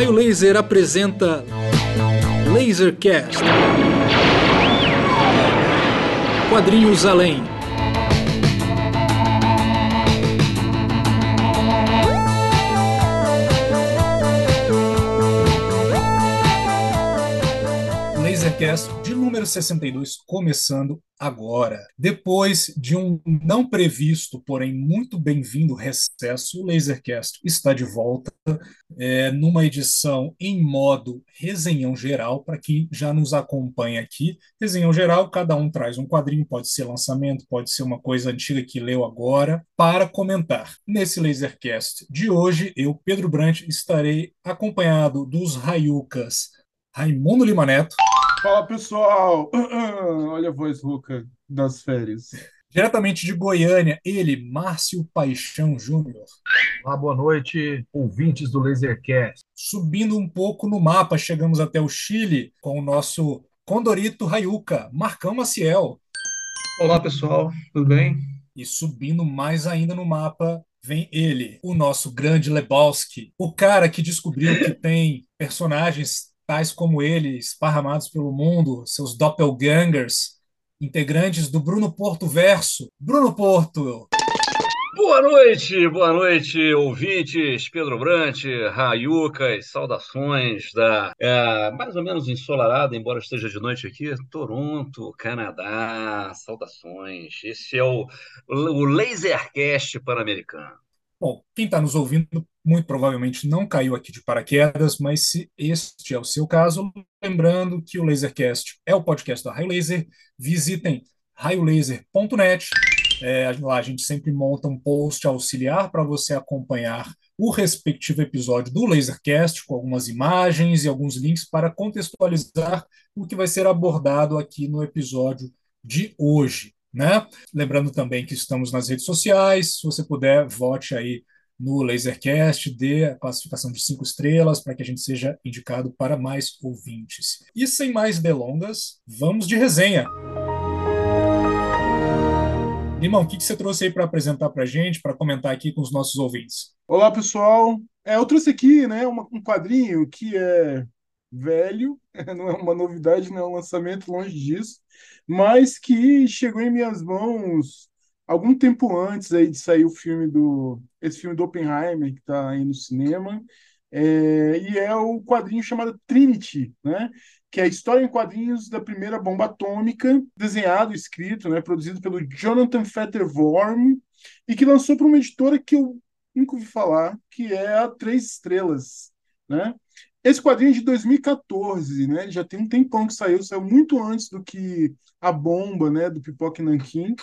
Raio Laser apresenta Lasercast. Quadrinhos Além. Lasercast número 62 começando agora. Depois de um não previsto, porém muito bem-vindo recesso, o Lasercast está de volta é, numa edição em modo resenhão geral, para quem já nos acompanha aqui. Resenhão geral, cada um traz um quadrinho, pode ser lançamento, pode ser uma coisa antiga que leu agora, para comentar. Nesse Lasercast de hoje, eu, Pedro Brant, estarei acompanhado dos Raiucas Raimundo Lima Neto. Fala pessoal! Olha a voz rouca das férias. Diretamente de Goiânia, ele, Márcio Paixão Júnior. Olá, boa noite, ouvintes do Lasercast. Subindo um pouco no mapa, chegamos até o Chile com o nosso Condorito Rayuca, Marcão Maciel. Olá, pessoal, tudo bem? E subindo mais ainda no mapa, vem ele, o nosso grande Lebowski, o cara que descobriu que tem personagens tais como ele, esparramados pelo mundo, seus doppelgangers, integrantes do Bruno Porto Verso. Bruno Porto! Boa noite, boa noite, ouvintes, Pedro Brant, Raiucas, saudações da é, mais ou menos ensolarada, embora esteja de noite aqui, Toronto, Canadá, saudações. Esse é o, o Lasercast Pan-Americano. Bom, quem está nos ouvindo muito provavelmente não caiu aqui de paraquedas, mas se este é o seu caso, lembrando que o Lasercast é o podcast da Raio Laser, visitem raiolaser.net. É, lá a gente sempre monta um post auxiliar para você acompanhar o respectivo episódio do Lasercast, com algumas imagens e alguns links para contextualizar o que vai ser abordado aqui no episódio de hoje. Né? Lembrando também que estamos nas redes sociais, se você puder, vote aí no Lasercast, dê a classificação de cinco estrelas para que a gente seja indicado para mais ouvintes. E sem mais delongas, vamos de resenha. Limão, o que, você trouxe aí para apresentar para a gente, para comentar aqui com os nossos ouvintes? Olá, pessoal. É, eu trouxe aqui né, um quadrinho que é velho, não é uma novidade, não é um lançamento longe disso, mas que chegou em minhas mãos algum tempo antes aí de sair o filme do esse filme do Oppenheimer que está aí no cinema é, e é o quadrinho chamado Trinity, né? Que é a história em quadrinhos da primeira bomba atômica, desenhado, escrito, né? Produzido pelo Jonathan Fetterworm e que lançou para uma editora que eu nunca ouvi falar, que é a Três Estrelas, né? Esse quadrinho é de 2014, né? Ele já tem um tempão que saiu, saiu muito antes do que a bomba, né? Do Pipoque Nankin.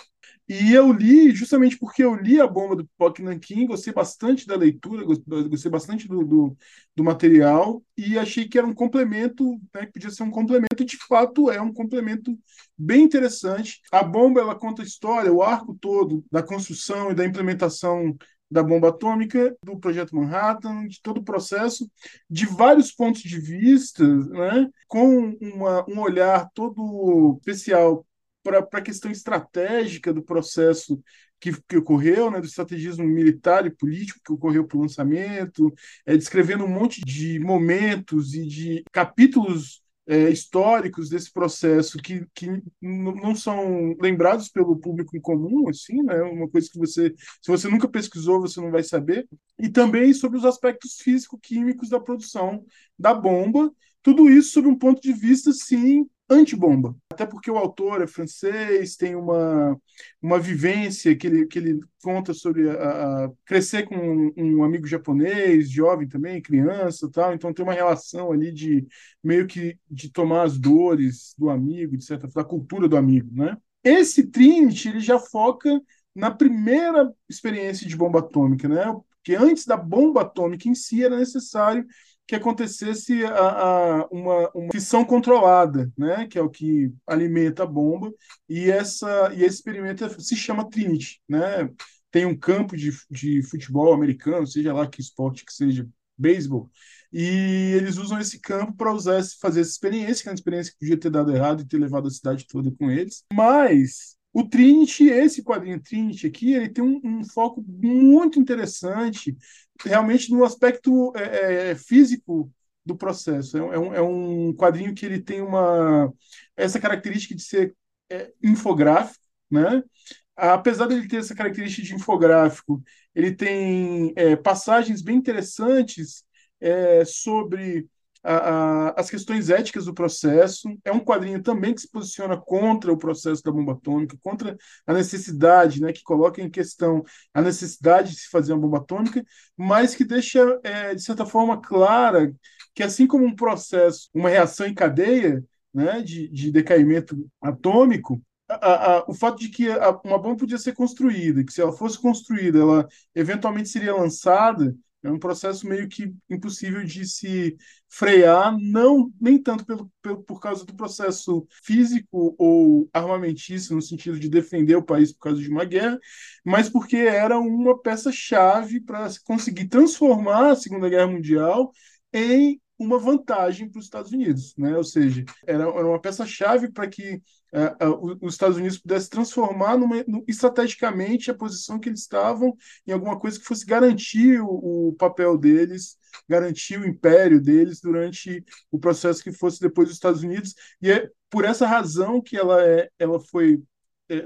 E eu li, justamente porque eu li a bomba do Pipoque Nankin, gostei bastante da leitura, gostei bastante do, do, do, material e achei que era um complemento, né, que podia ser um complemento, e de fato é um complemento bem interessante. A bomba ela conta a história, o arco todo da construção e da implementação da bomba atômica, do projeto Manhattan, de todo o processo, de vários pontos de vista, né, com uma, um olhar todo especial para a questão estratégica do processo que, que, ocorreu, né, do estrategismo militar e político que ocorreu para o lançamento, é, descrevendo um monte de momentos e de capítulos é, históricos desse processo que, que não são lembrados pelo público em comum, assim, né? Uma coisa que você, se você nunca pesquisou, você não vai saber. E também sobre os aspectos físico-químicos da produção da bomba. Tudo isso sob um ponto de vista, sim, antibomba. Até porque o autor é francês, tem uma, uma vivência que ele, que ele conta sobre a, a crescer com um, um, amigo japonês, jovem também, criança tal. Então tem uma relação ali de meio que de tomar as dores do amigo, de certa da cultura do amigo, né? Esse Trinity ele já foca na primeira experiência de bomba atômica, né? Porque antes da bomba atômica em si era necessário que acontecesse a, a, uma, uma fissão controlada, né, que é o que alimenta a bomba, e, essa, e esse experimento se chama Trinity. Né? Tem um campo de, de futebol americano, seja lá que esporte que seja, beisebol, e eles usam esse campo para usar fazer essa experiência, que é uma experiência que podia ter dado errado e ter levado a cidade toda com eles. Mas o Trinity, esse quadrinho Trinity aqui, ele tem um, um foco muito interessante realmente no aspecto é, é, físico do processo. É, é, um, é um quadrinho que ele tem uma essa característica de ser é, infográfico, né? Apesar de ele ter essa característica de infográfico, ele tem é, passagens bem interessantes é, sobre a, a, as questões éticas do processo. É um quadrinho também que se posiciona contra o processo da bomba atômica, contra a necessidade, né, que coloca em questão a necessidade de se fazer uma bomba atômica, mas que deixa, é, de certa forma, clara que, assim como um processo, uma reação em cadeia né, de, de decaimento atômico, a, a, o fato de que a, uma bomba podia ser construída, que se ela fosse construída, ela eventualmente seria lançada, é um processo meio que impossível de se frear, não nem tanto pelo, pelo, por causa do processo físico ou armamentista, no sentido de defender o país por causa de uma guerra, mas porque era uma peça-chave para conseguir transformar a Segunda Guerra Mundial em uma vantagem para os Estados Unidos, né? Ou seja, era, era uma peça-chave para que uh, uh, os Estados Unidos pudessem transformar numa, no, estrategicamente a posição que eles estavam em alguma coisa que fosse garantir o, o, papel deles, garantir o império deles durante o processo que fosse depois dos Estados Unidos. E é por essa razão que ela, é, ela foi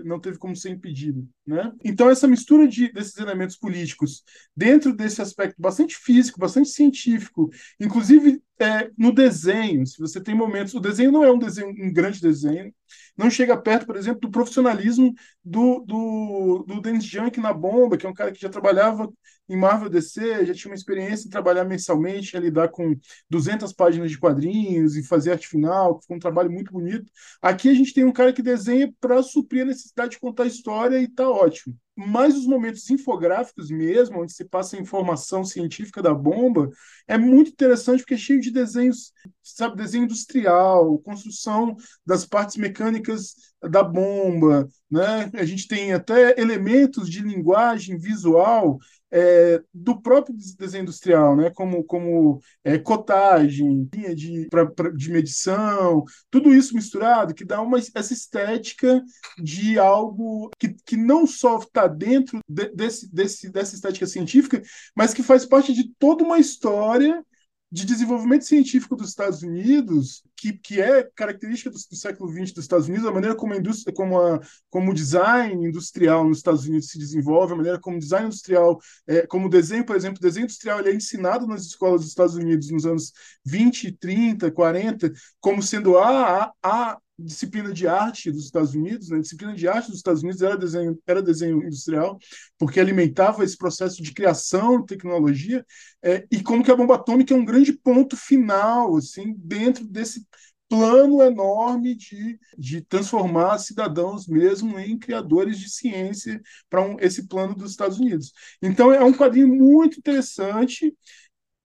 não teve como ser impedido. Né? Então, essa mistura de, desses elementos políticos, dentro desse aspecto bastante físico, bastante científico, inclusive é, no desenho, se você tem momentos. O desenho não é um desenho, um grande desenho, não chega perto, por exemplo, do profissionalismo do, do, do Dennis Junk na bomba, que é um cara que já trabalhava em Marvel DC, já tinha uma experiência em trabalhar mensalmente, em lidar com 200 páginas de quadrinhos e fazer arte final, que foi um trabalho muito bonito. Aqui a gente tem um cara que desenha para suprir a necessidade de contar história e tá ótimo mas os momentos infográficos mesmo, onde se passa a informação científica da bomba, é muito interessante porque é cheio de desenhos, sabe, desenho industrial, construção das partes mecânicas da bomba, né? A gente tem até elementos de linguagem visual é, do próprio desenho industrial, né? como, como é, cotagem, linha de, pra, pra, de medição, tudo isso misturado que dá uma, essa estética de algo que, que não só está dentro de, desse, desse, dessa estética científica, mas que faz parte de toda uma história de desenvolvimento científico dos Estados Unidos, que, que é característica do, do século XX dos Estados Unidos, a maneira como a indústria, como, a, como o design industrial nos Estados Unidos se desenvolve, a maneira como o design industrial, é, como o desenho, por exemplo, o desenho industrial ele é ensinado nas escolas dos Estados Unidos nos anos 20, 30, 40, como sendo a, a, a disciplina de arte dos Estados Unidos, né? a disciplina de arte dos Estados Unidos era desenho, era desenho industrial, porque alimentava esse processo de criação de tecnologia, é, e como que a bomba atômica é um grande ponto final, assim, dentro desse plano enorme de, de transformar cidadãos mesmo em criadores de ciência para um, esse plano dos Estados Unidos. Então é um quadrinho muito interessante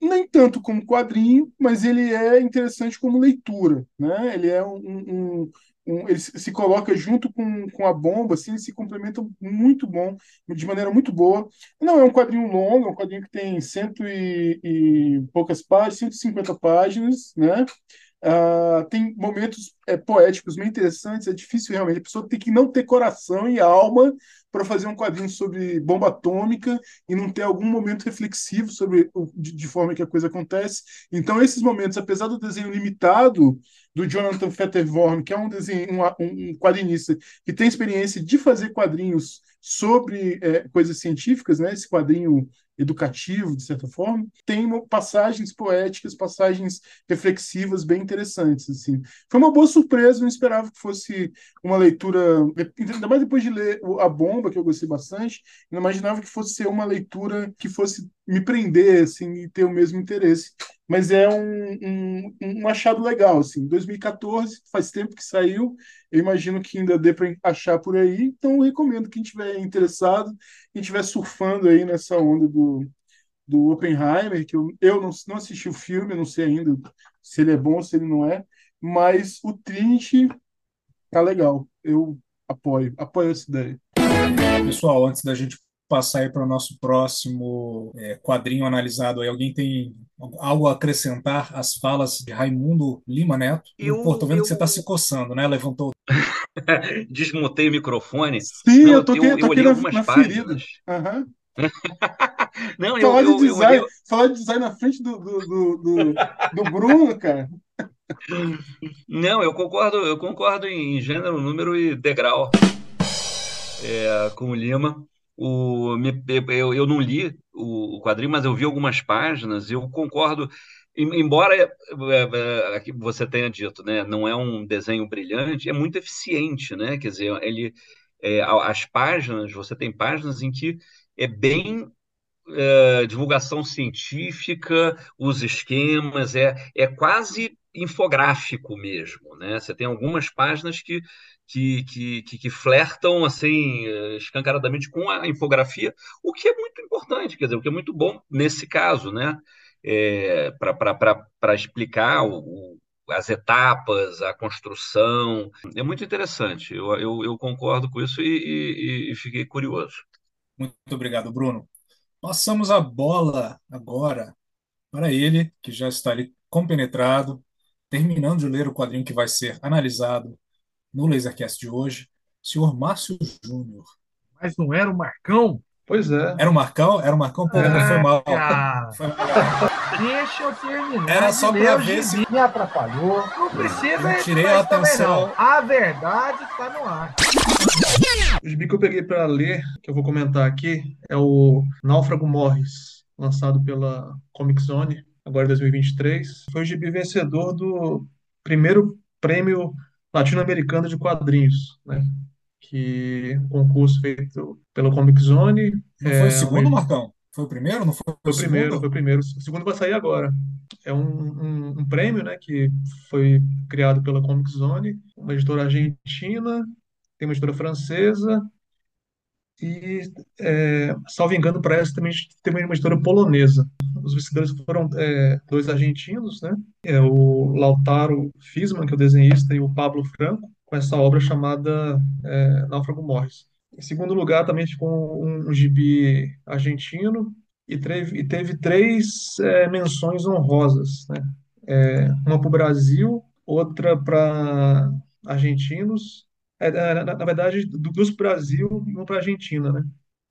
nem tanto como quadrinho, mas ele é interessante como leitura, né? Ele é um, um, um ele se coloca junto com, com a bomba, assim, se complementam muito bom, de maneira muito boa. Não é um quadrinho longo, é um quadrinho que tem cento e, e poucas páginas, 150 páginas, né? Uh, tem momentos é, poéticos bem interessantes. É difícil realmente. A pessoa tem que não ter coração e alma para fazer um quadrinho sobre bomba atômica e não ter algum momento reflexivo sobre o, de, de, forma que a coisa acontece. Então, esses momentos, apesar do desenho limitado do Jonathan Fetterworm, que é um, desenho, um, um quadrinista que tem experiência de fazer quadrinhos sobre é, coisas científicas, né? Esse quadrinho educativo, de certa forma, tem passagens poéticas, passagens reflexivas bem interessantes. Assim. Foi uma boa surpresa, não esperava que fosse uma leitura, ainda mais depois de ler A Bomba, que eu gostei bastante, não imaginava que fosse ser uma leitura que fosse me prender assim, e ter o mesmo interesse. Mas é um, um, um achado legal. Assim. 2014, faz tempo que saiu, eu imagino que ainda dê para achar por aí, então recomendo quem estiver interessado, quem estiver surfando aí nessa onda do, do Oppenheimer, que eu, eu não, não assisti o filme, não sei ainda se ele é bom ou se ele não é, mas o Trinity tá legal. Eu apoio, apoio essa ideia. Pessoal, antes da gente passar aí para o nosso próximo é, quadrinho analisado aí. Alguém tem algo a acrescentar às falas de Raimundo Lima Neto? Eu, Pô, tô vendo eu... que você está se coçando, né? Levantou. Desmontei o microfone. Sim, Não, eu toquei, eu, eu, toquei na, algumas na páginas. Uhum. Não, eu, Falar de eu, eu olhei. design, falar de design na frente do, do, do, do, do Bruno, cara. Não, eu concordo, eu concordo em gênero, número e degrau é, com o Lima. O, eu, eu não li o, o quadrinho, mas eu vi algumas páginas. Eu concordo, em- embora é, é, você tenha dito, né, não é um desenho brilhante, é muito eficiente, né? Quer dizer, ele, é, as páginas, você tem páginas em que é bem é, divulgação científica, os esquemas, é, é quase infográfico mesmo, né? Você tem algumas páginas que, que, que, que, flertam assim eh, escancaradamente com a infografia, o que é muito importante, quer dizer, o que é muito bom nesse caso, né? É, para explicar o, o- as etapas, a construção. É muito interessante. Eu, eu, eu concordo com isso e, e- e fiquei curioso. Muito obrigado, Bruno. Passamos a bola agora para ele, que já está ali compenetrado, terminando de ler o quadrinho que vai ser analisado no Lasercast de hoje, senhor Márcio Júnior. Mas não era o Marcão? Pois é. Era o Marcão? Era o Marcão? Pô, foi mal. Foi mal. Deixa eu terminar. Era só pra o ver gibi. Me atrapalhou. Não precisa Eu ir tirei a atenção. A verdade está no ar. O gibi que eu peguei para ler, que eu vou comentar aqui, é o Náufrago Morris, lançado pela Comic Zone, agora em 2023. Foi o gibi vencedor do primeiro prêmio latino-americano de quadrinhos, né? Que um concurso feito pela Comic Zone. Não foi o É, segundo, uma- Marcão? Foi o primeiro? Não foi Foi o o primeiro, segundo? foi o primeiro. O segundo vai sair agora. É um, um, um prêmio, né, que foi criado pela Comic Zone, uma editora argentina, tem uma editora francesa e, é, salvo engano, parece também tem uma editora polonesa. Os vencedores foram é, dois argentinos, né? É o Lautaro Fisman, que é o desenhista, e o Pablo Franco, com essa obra chamada é, Náufrago Morris. Em segundo lugar, também ficou um, um gibi argentino e teve, e teve três é, menções honrosas, né? É, uma para o Brasil, outra para argentinos, é, na, na verdade, do- dos Brasil e uma para Argentina, né?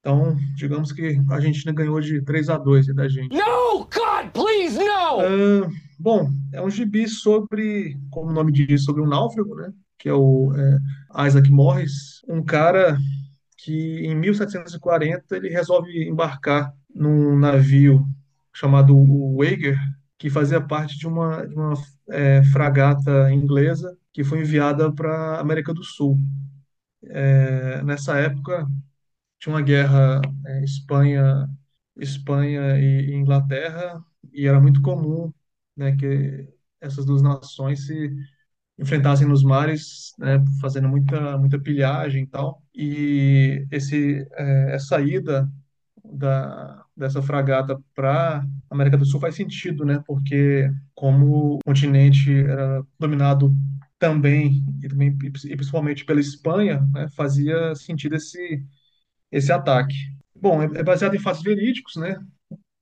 Então, digamos que a Argentina ganhou de 3 a 2 da gente. No, God, please, no! Ah, bom, é um gibi sobre, como o nome diz, sobre um náufrago, né? Que é o é, Isaac Morris, um cara que em 1740 ele resolve embarcar num navio chamado o Wager, que fazia parte de uma, de uma é, fragata inglesa que foi enviada para a América do Sul. É, nessa época tinha uma guerra é, Espanha, Espanha e, e Inglaterra e era muito comum, né, que essas duas nações se enfrentassem nos mares, né, fazendo muita muita pilhagem e tal. E esse é, essa ida da dessa fragata para América do Sul faz sentido, né? Porque como o continente era dominado também e também e principalmente pela Espanha, né, fazia sentido esse esse ataque. Bom, é é baseado em fatos verídicos, né?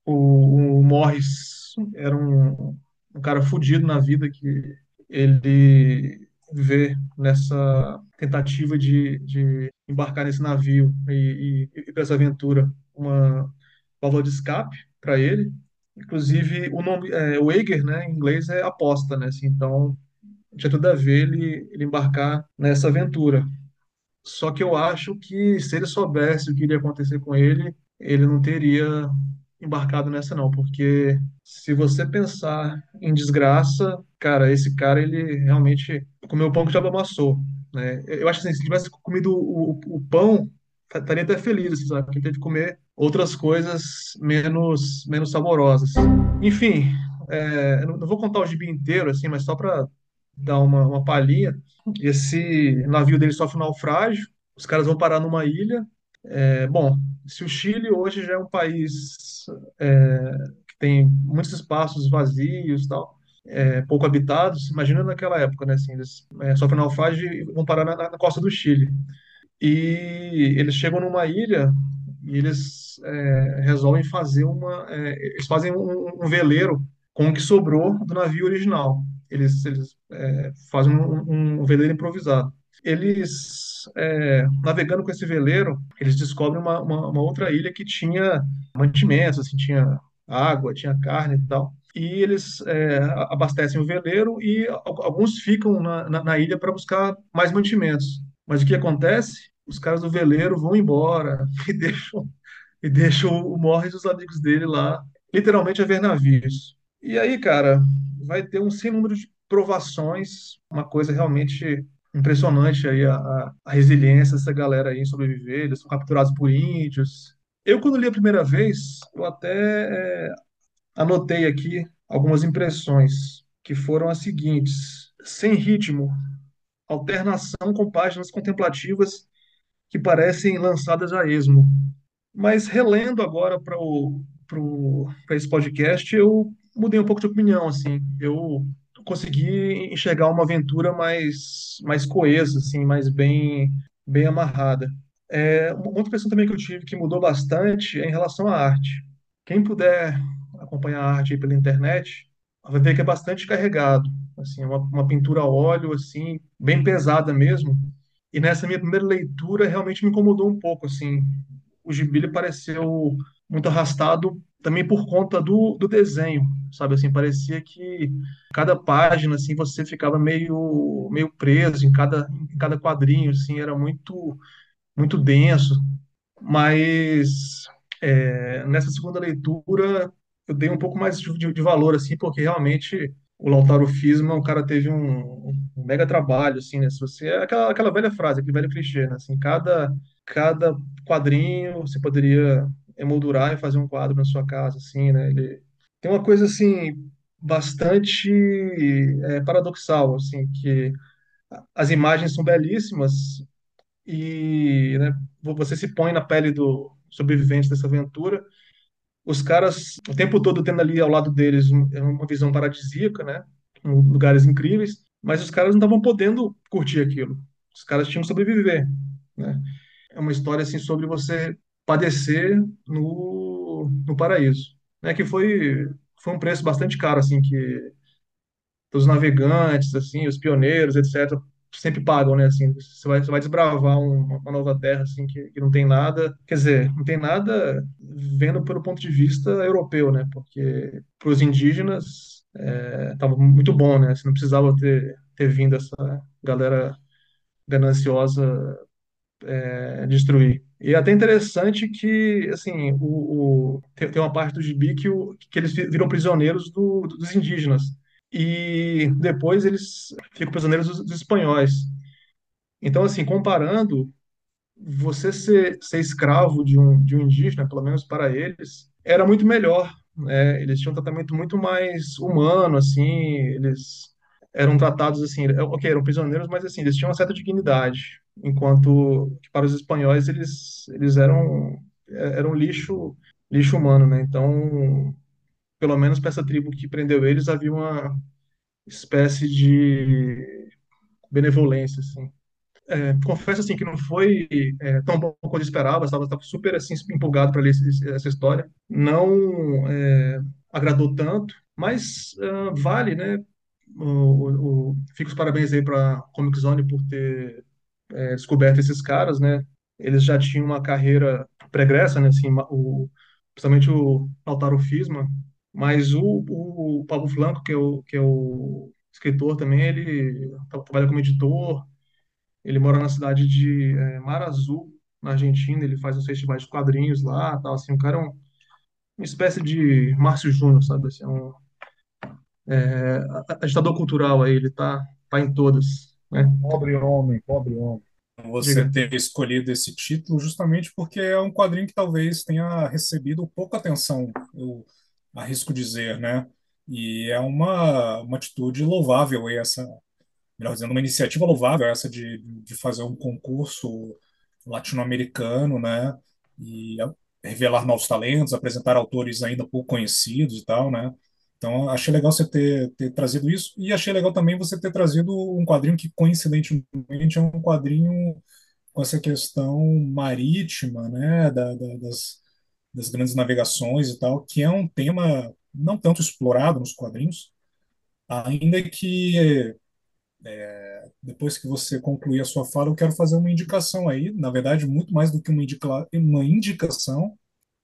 O, o Morris era um, um cara fudido na vida que ele vê nessa tentativa de, de embarcar nesse navio e, e, e para essa aventura uma válvula de escape para ele. Inclusive, o nome, é, Wager, né, em inglês é aposta, né? Assim, então, tinha tudo a ver ele, ele embarcar nessa aventura. Só que eu acho que se ele soubesse o que iria acontecer com ele, ele não teria embarcado nessa não, porque se você pensar em desgraça, cara, esse cara ele realmente comeu o pão que o diabo amassou, né? Eu acho assim, se tivesse comido o, o, o pão, estaria até feliz, assim, sabe? Porque teve que comer outras coisas menos menos saborosas. Enfim, é, não não vou contar o gibi inteiro assim, mas só para dar uma, uma palhinha. Esse navio dele sofre um naufrágio, os caras vão parar numa ilha. É, bom, se o Chile hoje já é um país é, que tem muitos espaços vazios, tal, é, pouco habitados, imagina naquela época, né? Assim, eles é, sofrem naufrágio e vão parar na, na costa do Chile. E eles chegam numa ilha e eles é, resolvem fazer uma. é, eles fazem um, um veleiro com o que sobrou do navio original. Eles, eles é, fazem um, um, veleiro improvisado. eles, é, navegando com esse veleiro, eles descobrem uma, uma, uma outra ilha que tinha mantimentos, assim, tinha água, tinha carne e tal. E eles é, abastecem o veleiro e alguns ficam na, na, na ilha para buscar mais mantimentos. Mas o que acontece? Os caras do veleiro vão embora e deixam, e deixam o Morris e os amigos dele lá, literalmente a ver navios. E aí, cara, vai ter um sem número de provações, uma coisa realmente impressionante aí a, a, resiliência dessa galera aí em sobreviver, eles são capturados por índios. Eu, quando li a primeira vez, eu até é, anotei aqui algumas impressões, que foram as seguintes. Sem ritmo, alternação com páginas contemplativas que parecem lançadas a esmo. Mas relendo agora para esse podcast, eu mudei um pouco de opinião, assim. Eu consegui enxergar uma aventura mais, mais coesa, assim, mais bem, bem amarrada. É, uma outra questão também que eu tive que mudou bastante é em relação à arte. Quem puder acompanhar a arte pela internet, vai ver que é bastante carregado, assim, uma, uma pintura a óleo, assim, bem pesada mesmo. E nessa minha primeira leitura realmente me incomodou um pouco, assim. O gibi pareceu muito arrastado também por conta do, do desenho, sabe assim, parecia que cada página assim você ficava meio meio preso em cada em cada quadrinho, assim, era muito muito denso. Mas é, nessa segunda leitura eu dei um pouco mais de, de, valor assim, porque realmente o Lautaro Fisma, o cara teve um, um, mega trabalho, assim, né? Se você é aquela, aquela velha frase, aquele velho clichê, né? Assim, cada cada quadrinho você poderia emoldurar e fazer um quadro na sua casa, assim, né? Ele tem uma coisa assim bastante é, paradoxal, assim, que as imagens são belíssimas e né, você se põe na pele do sobrevivente dessa aventura. Os caras o tempo todo tendo ali ao lado deles uma visão paradisíaca, né? Lugares incríveis, mas os caras não estavam podendo curtir aquilo. Os caras tinham que sobreviver, né? É uma história assim sobre você padecer no, no paraíso, né? Que foi foi um preço bastante caro assim que os navegantes assim, os pioneiros, etc, sempre pagam, né? Assim, você vai, você vai desbravar um, uma nova terra assim que, que não tem nada, quer dizer, não tem nada vendo pelo ponto de vista europeu, né? Porque para os indígenas estava é, muito bom, né? Você não precisava ter ter vindo essa galera gananciosa é, destruir. E é até interessante que, assim, o, o tem, tem, uma parte do gibi que, o, que eles viram prisioneiros do, dos indígenas. E depois eles ficam prisioneiros dos, dos espanhóis. Então, assim, comparando, você ser, ser escravo de um, de um indígena, pelo menos para eles, era muito melhor. Né? Eles tinham um tratamento muito mais humano, assim, eles eram tratados assim, ok, eram prisioneiros, mas assim, eles tinham uma certa dignidade, enquanto que para os espanhóis eles eles eram eram lixo lixo humano, né? Então, pelo menos para essa tribo que prendeu eles havia uma espécie de benevolência, assim. É, confesso assim que não foi é, tão bom quanto esperava, estava, estava super assim empolgado para ler essa história. Não é, agradou tanto, mas uh, vale, né? o, o, fica os parabéns aí para Comic Zone por ter é, descoberto esses caras, né? Eles já tinham uma carreira pregressa, né? Assim, o, principalmente o Lautaro Fisma, mas o, o Pablo Flanco, que é o, que é o escritor também, ele trabalha como editor, ele mora na cidade de é, Mar Azul, na Argentina, ele faz os festivais de quadrinhos lá, tal, assim, o cara é um, uma espécie de Márcio Júnior, sabe, assim, é um, é, agitador cultural aí, ele tá, tá em todas, né? Pobre homem, pobre homem. Você Diga. ter escolhido esse título justamente porque é um quadrinho que talvez tenha recebido pouca atenção, eu arrisco dizer, né? E é uma, uma atitude louvável essa, melhor dizendo, uma iniciativa louvável essa de, de fazer um concurso latino-americano, né? E revelar novos talentos, apresentar autores ainda pouco conhecidos e tal, né? Então, achei legal você ter, ter trazido isso, e achei legal também você ter trazido um quadrinho que, coincidentemente, é um quadrinho com essa questão marítima, né, da, da, das, das grandes navegações e tal, que é um tema não tanto explorado nos quadrinhos, ainda que É, depois que você concluir a sua fala, eu quero fazer uma indicação aí. Na verdade, muito mais do que uma, indica uma indicação,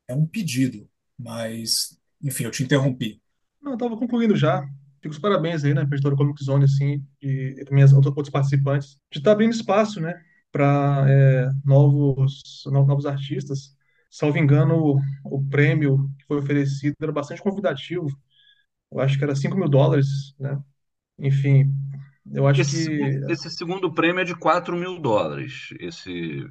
é um pedido. Mas, enfim, eu te interrompi. Não, eu estava concluindo já. Fico os parabéns aí, né, para a Editora Comic Zone, assim, e, e também as outras, outros participantes, de estar tá abrindo espaço, né, para é, novos, novos artistas. Salvo engano, o, o prêmio que foi oferecido era bastante convidativo. Eu acho que era 5 mil dólares, né? Enfim, eu acho Esse, que. esse segundo prêmio é de 4 mil dólares. Esse,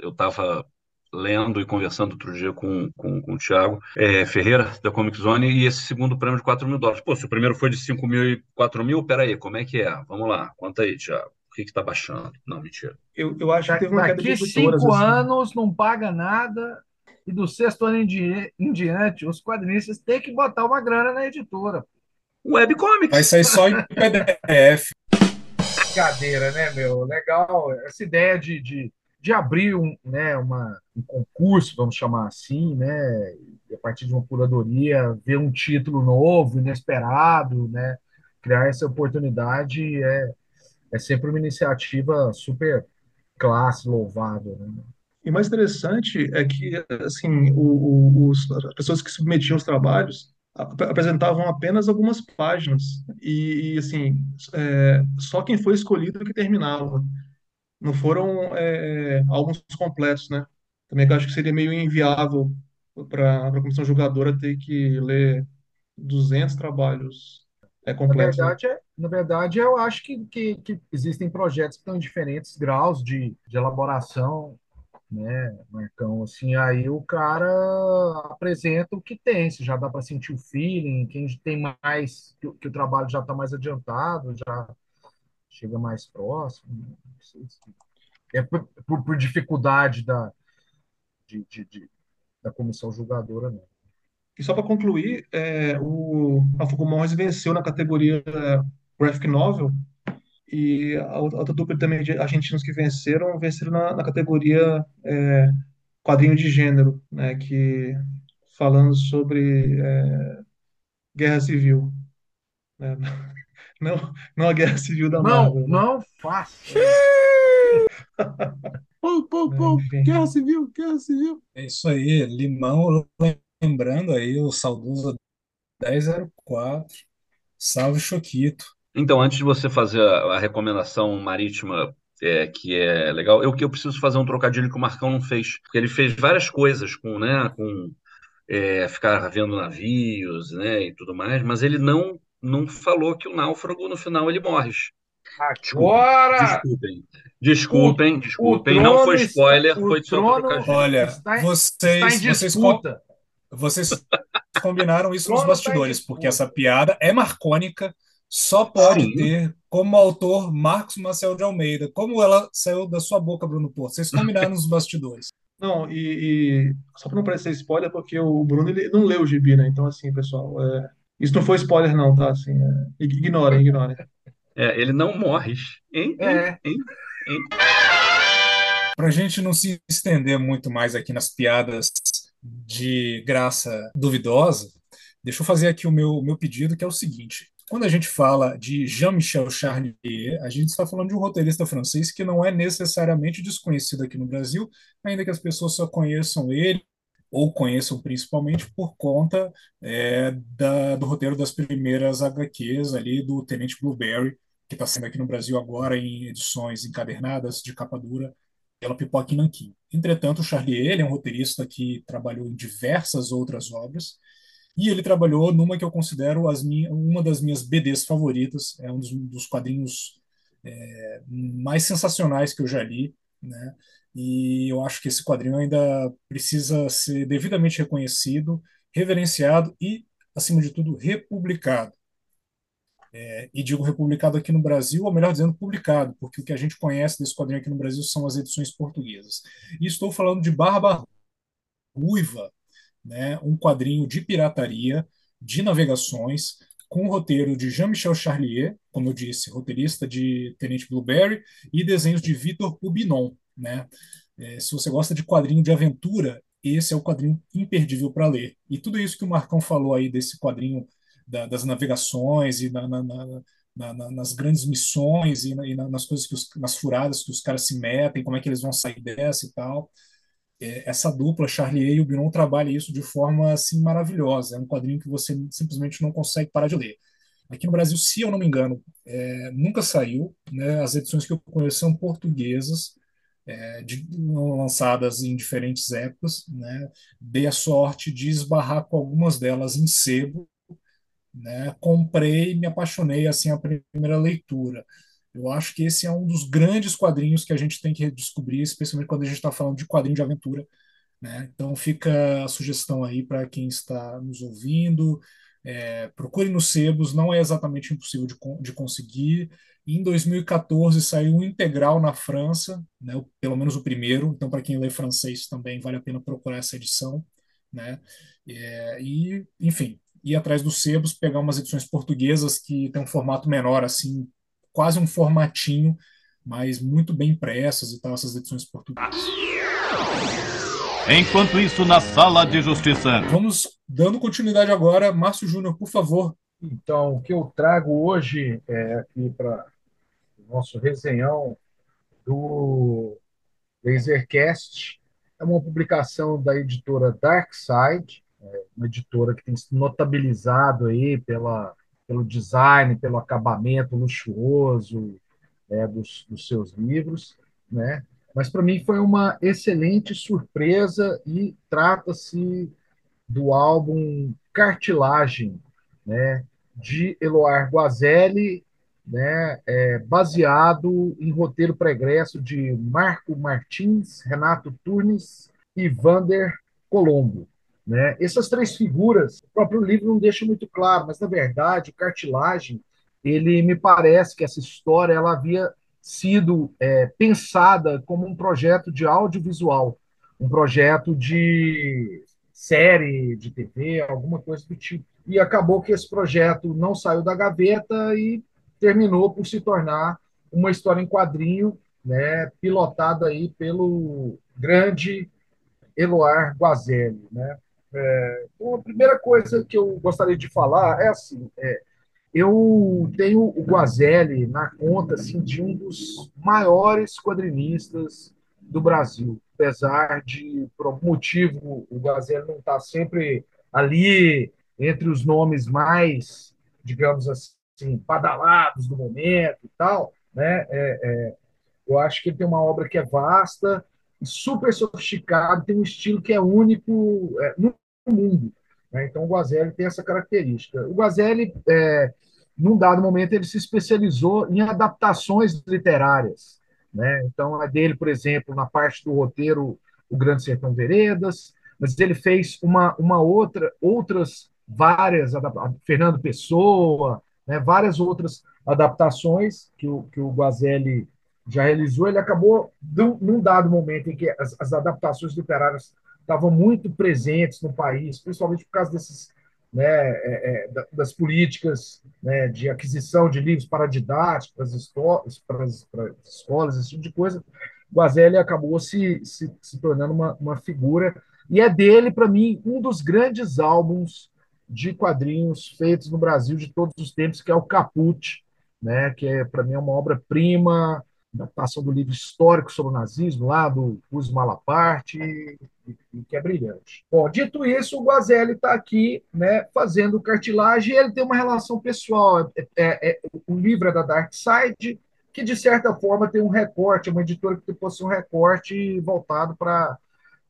eu estava lendo e conversando outro dia com, com, com o Thiago é, Ferreira, da Comic Zone, e esse segundo prêmio de 4 mil dólares. Pô, se o primeiro foi de 5 mil e 4 mil, peraí, como é que é? Vamos lá, conta aí, Thiago. Por que que tá baixando? Não, mentira. Eu, eu acho que teve uma queda de Daqui cinco assim. anos não paga nada, e do sexto ano em, di- em diante, os quadrinistas têm que botar uma grana na editora. Webcomics. Vai sair só em PDF. Brincadeira, né, meu? Legal essa ideia de, de, de abrir um, né, uma, um concurso, vamos chamar assim, né? A partir de uma curadoria, ver um título novo, inesperado, né? Criar essa oportunidade é, é sempre uma iniciativa super classe, louvável, né? E mais interessante é que, assim, o, o- os, as pessoas que submetiam os trabalhos ap- apresentavam apenas algumas páginas e, e, assim, é, só quem foi escolhido que terminava. Não foram é, álbuns completos, né? Também que eu acho que seria meio inviável para a comissão julgadora ter que ler 200 trabalhos é, Na completos, né? verdade, é, na verdade, eu acho que, que, que existem projetos que estão em diferentes graus de, de elaboração, né, Marcão? Assim, aí o cara apresenta o que tem, se já dá para sentir o feeling, quem tem mais, que, que o trabalho já está mais adiantado, já chega mais próximo. né? Se- É por, por, dificuldade da, de, de, de- da comissão julgadora, né? E só para concluir, é, o Alfonso Morris venceu na categoria Graphic Novel e a outra dupla também de argentinos que venceram, venceram na, na categoria é, quadrinho de gênero, né, que falando sobre é, guerra civil, né? Não, não a guerra civil da Não, Marvel, né? não faça. Pô, pô, Né, pô, enfim. guerra civil, guerra civil. É isso aí, Limão, lembrando aí o saudoso 1004. Salve, Choquito. Então, antes de você fazer a, a recomendação marítima, é, que é legal, eu que eu preciso fazer um trocadilho que o Marcão não fez, porque ele fez várias coisas com, né, com é, ficar vendo navios, né, e tudo mais, mas ele não não falou que o náufrago no final ele morre. Agora, Desculpem, desculpem, desculpem, o não foi spoiler, foi só trono- trocadilho. Olha, Está em- vocês, está vocês, vocês combinaram isso nos bastidores, porque essa piada é marcônica, só pode Sim. ter como autor Marcos Maciel de Almeida. Como ela saiu da sua boca, Bruno Porto? Vocês combinaram nos bastidores. Não, e, e só para não parecer spoiler, porque o Bruno ele não leu o gibi, né? Então, assim, pessoal, é, isso não foi spoiler, não, tá? Assim, é, ignorem, ignorem. É, ele não morre. Hein? É. Hein? Para a gente não se estender muito mais aqui nas piadas de graça duvidosa, deixa eu fazer aqui o meu, meu pedido, que é o seguinte. Quando a gente fala de Jean-Michel Charlier, a gente está falando de um roteirista francês que não é necessariamente desconhecido aqui no Brasil, ainda que as pessoas só conheçam ele, ou conheçam principalmente por conta é, da, do roteiro das primeiras HQs ali do Tenente Blueberry, que está sendo aqui no Brasil agora em edições encadernadas de capa dura pela Pipoca Nanquim. Entretanto, o Charlier ele é um roteirista que trabalhou em diversas outras obras e ele trabalhou numa que eu considero as minha, uma das minhas BDs favoritas, é um dos, dos quadrinhos é, mais sensacionais que eu já li, né? E eu acho que esse quadrinho ainda precisa ser devidamente reconhecido, reverenciado e, acima de tudo, republicado. É, e digo republicado aqui no Brasil, ou melhor dizendo, publicado, porque o que a gente conhece desse quadrinho aqui no Brasil são as edições portuguesas. E estou falando de Barba Ruiva, né, um quadrinho de pirataria, de navegações, com o roteiro de Jean-Michel Charlier, como eu disse, roteirista de Tenente Blueberry, e desenhos de Victor Ubinon. Né? É, se você gosta de quadrinho de aventura, esse é o quadrinho imperdível para ler. E tudo isso que o Marcão falou aí desse quadrinho da, das navegações e na, na, na, na, na, nas grandes missões e, e, nas coisas que os, nas furadas que os caras se metem, como é que eles vão sair dessa e tal. É, essa dupla, Charlie e o Binon, trabalha isso de forma assim maravilhosa. É um quadrinho que você simplesmente não consegue parar de ler. Aqui no Brasil, se eu não me engano, é, nunca saiu. Né? As edições que eu conheço são portuguesas, é, de, lançadas em diferentes épocas. Né? Dei a sorte de esbarrar com algumas delas em sebo. Né? Comprei e me apaixonei assim a primeira leitura. Eu acho que esse é um dos grandes quadrinhos que a gente tem que redescobrir, especialmente quando a gente está falando de quadrinho de aventura. Né? Então fica a sugestão aí para quem está nos ouvindo. É, procure nos sebos, não é exatamente impossível de, de conseguir. Em 2014 saiu um integral na França, né, pelo menos o primeiro, então para quem lê francês também vale a pena procurar essa edição. Né? É, e, enfim, ir atrás dos sebos, pegar umas edições portuguesas que tem um formato menor, assim, quase um formatinho, mas muito bem impressas e tal, essas edições portuguesas. Enquanto isso, na sala de justiça. Vamos dando continuidade agora. Márcio Júnior, por favor. Então, o que eu trago hoje é aqui para nosso resenhão do Lasercast é uma publicação da editora Darkside, é uma editora que tem se notabilizado aí pela, pelo design, pelo acabamento luxuoso é, dos, dos seus livros, né? Mas para mim foi uma excelente surpresa e trata-se do álbum Cartilagem, né, de Eloar Guazelli, né, é, baseado em roteiro pregresso de Marco Martins, Renato Turnes e Vander Colombo. Né? Essas três figuras, o próprio livro não deixa muito claro, mas na verdade, o Cartilagem, ele me parece que essa história ela havia sido é, pensada como um projeto de audiovisual, um projeto de série de TV, alguma coisa do tipo. E acabou que esse projeto não saiu da gaveta e terminou por se tornar uma história em quadrinho, né, pilotada aí pelo grande Eloar Guazelli, né? É, então, a primeira coisa que eu gostaria de falar é assim, é, eu tenho o Guazelli na conta assim, de um dos maiores quadrinistas do Brasil, apesar de, por algum motivo, o Guazelli não está sempre ali entre os nomes mais, digamos assim, badalados do momento e tal, né? É, é, eu acho que ele tem uma obra que é vasta, super sofisticado, tem um estilo que é único é, no mundo. Né? Então, o Guazelli tem essa característica. O Guazelli, é, num dado momento, ele se especializou em adaptações literárias. Né? Então, é dele, por exemplo, na parte do roteiro O Grande Sertão Veredas, mas ele fez uma, uma outra, outras várias, Fernando Pessoa, né? várias outras adaptações que o, que o Guazelli já realizou. Ele acabou, num dado momento em que as, as adaptações literárias estavam muito presentes no país, principalmente por causa desses, né, é, é, das políticas né, de aquisição de livros para didática, para as, escolas, para as, para as escolas, esse tipo de coisa. Guazelli acabou se, se, se tornando uma, uma figura, e é dele, para mim, um dos grandes álbuns de quadrinhos feitos no Brasil de todos os tempos, que é o Caput, né, que é, para mim, é uma obra-prima, adaptação do livro histórico sobre o nazismo, lá do Uso Malaparte, que é brilhante. Bom, dito isso, o Guazelli está aqui né, fazendo cartilagem e ele tem uma relação pessoal. É, é, é, o livro é da Dark Side, que de certa forma tem um recorte, uma editora que possui um recorte voltado para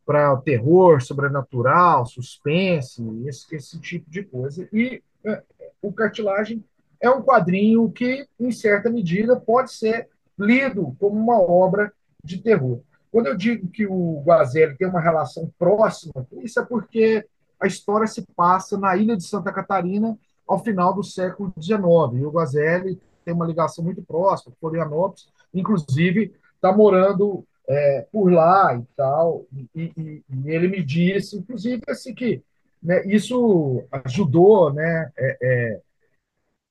para o terror, sobrenatural, suspense, esse, esse tipo de coisa. E é, o Cartilagem é um quadrinho que, em certa medida, pode ser lido como uma obra de terror. Quando eu digo que o Guazelli tem uma relação próxima, isso é porque a história se passa na ilha de Santa Catarina ao final do século XIX. E o Guazelli tem uma ligação muito próxima com Florianópolis, inclusive está morando é, por lá e tal. E, e, e, ele me disse, inclusive, assim, que né, isso ajudou né, é, é,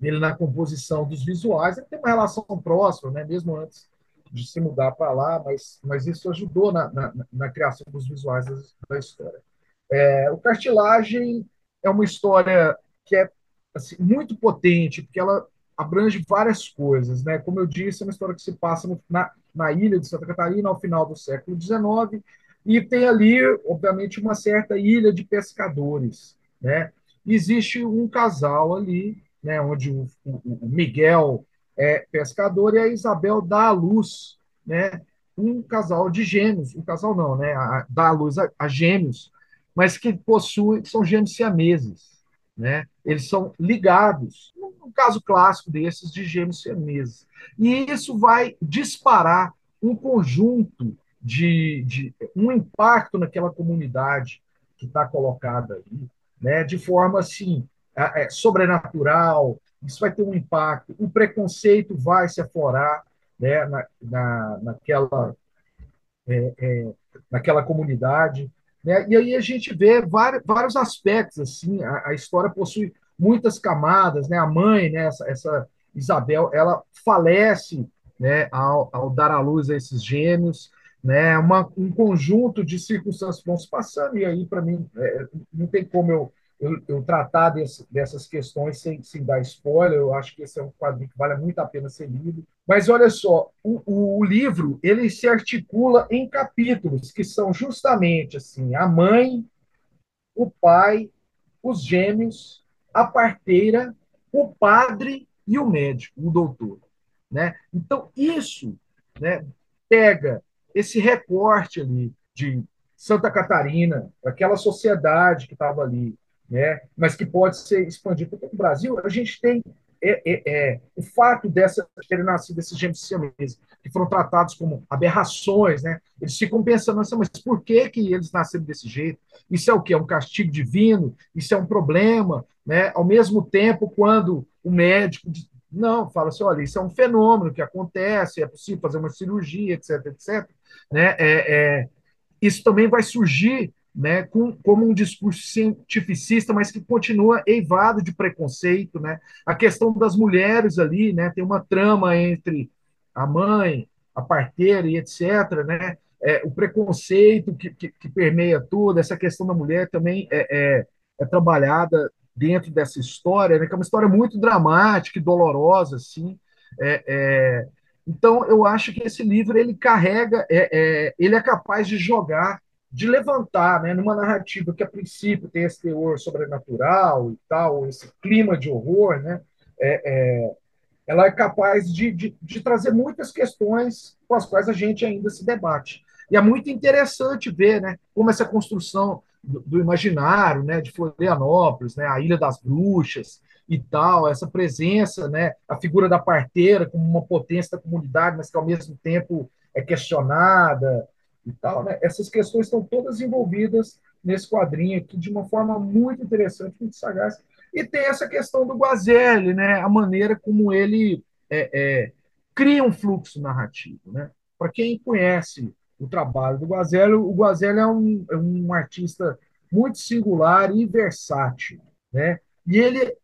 ele na composição dos visuais, ele tem uma relação próxima, né, mesmo antes de se mudar para lá, mas, mas isso ajudou na, na, na criação dos visuais da, da história. É, o Cartilagem é uma história que é assim, muito potente, porque ela abrange várias coisas, né? Como eu disse, é uma história que se passa na, na ilha de Santa Catarina ao final do século XIX e tem ali, obviamente, uma certa ilha de pescadores, né? Existe um casal ali, né? Onde o, o, Miguel é pescador e a Isabel dá à luz, né? Um casal de gêmeos, um casal não, né? A, dá à luz a, a gêmeos, mas que possuem, são gêmeos siameses, né? Eles são ligados, um caso clássico desses de gêmeos siameses. E isso vai disparar um conjunto de, de um impacto naquela comunidade que está colocada ali, né? De forma assim é, sobrenatural, isso vai ter um impacto. O preconceito vai se aflorar né, na, na, naquela, é, é, naquela comunidade. Né? E aí a gente vê vários, vários aspectos. assim a, a, história possui muitas camadas. Né? A mãe, né, essa, essa Isabel, ela falece né, ao, ao dar à luz a esses gêmeos. Né, uma, um conjunto de circunstâncias vão se passando, e aí, para mim, é, não tem como eu eu, eu tratar desse, dessas questões sem, sem dar spoiler. Eu acho que esse é um quadrinho que vale muito a pena ser lido. Mas olha só, o, o livro ele se articula em capítulos que são justamente assim a mãe, o pai, os gêmeos, a parteira, o padre e o médico, o doutor. Né? Então, isso né, pega esse recorte ali de Santa Catarina, aquela sociedade que estava ali, né? mas que pode ser expandido. Porque no Brasil, a gente tem é, é, é, o fato dessa terem nascido esses gêmeos siameses, que foram tratados como aberrações, né? eles ficam pensando assim, mas por que, que eles nasceram desse jeito? Isso é o que? É um castigo divino? Isso é um problema? Né? Ao mesmo tempo, quando o médico não, fala assim, olha, isso é um fenômeno que acontece, é possível fazer uma cirurgia, etc, etc. Né? É, é, isso também vai surgir né, com, como um discurso cientificista, mas que continua eivado de preconceito, né? A questão das mulheres ali, né, tem uma trama entre a mãe, a parteira e etc, né? É, o preconceito que, que, que, permeia tudo, essa questão da mulher também é, é, é, trabalhada dentro dessa história, né, que é uma história muito dramática e dolorosa, assim. É, é, então, eu acho que esse livro ele carrega, é, ele é capaz de jogar de levantar, né, numa narrativa que a princípio tem esse teor sobrenatural e tal, esse clima de horror, né, é, é, ela é capaz de, de, de, trazer muitas questões com as quais a gente ainda se debate. E é muito interessante ver né, como essa construção do, do imaginário né, de Florianópolis, né, a Ilha das Bruxas e tal, essa presença, né, a figura da parteira como uma potência da comunidade, mas que ao mesmo tempo é questionada, e tal, né? Essas questões estão todas envolvidas nesse quadrinho aqui de uma forma muito interessante, muito sagaz. E tem essa questão do Guazelli, né? A maneira como ele é, é, cria um fluxo narrativo, né? Para quem conhece o trabalho do Guazelli, o Guazelli é um, é um artista muito singular e versátil, né? E ele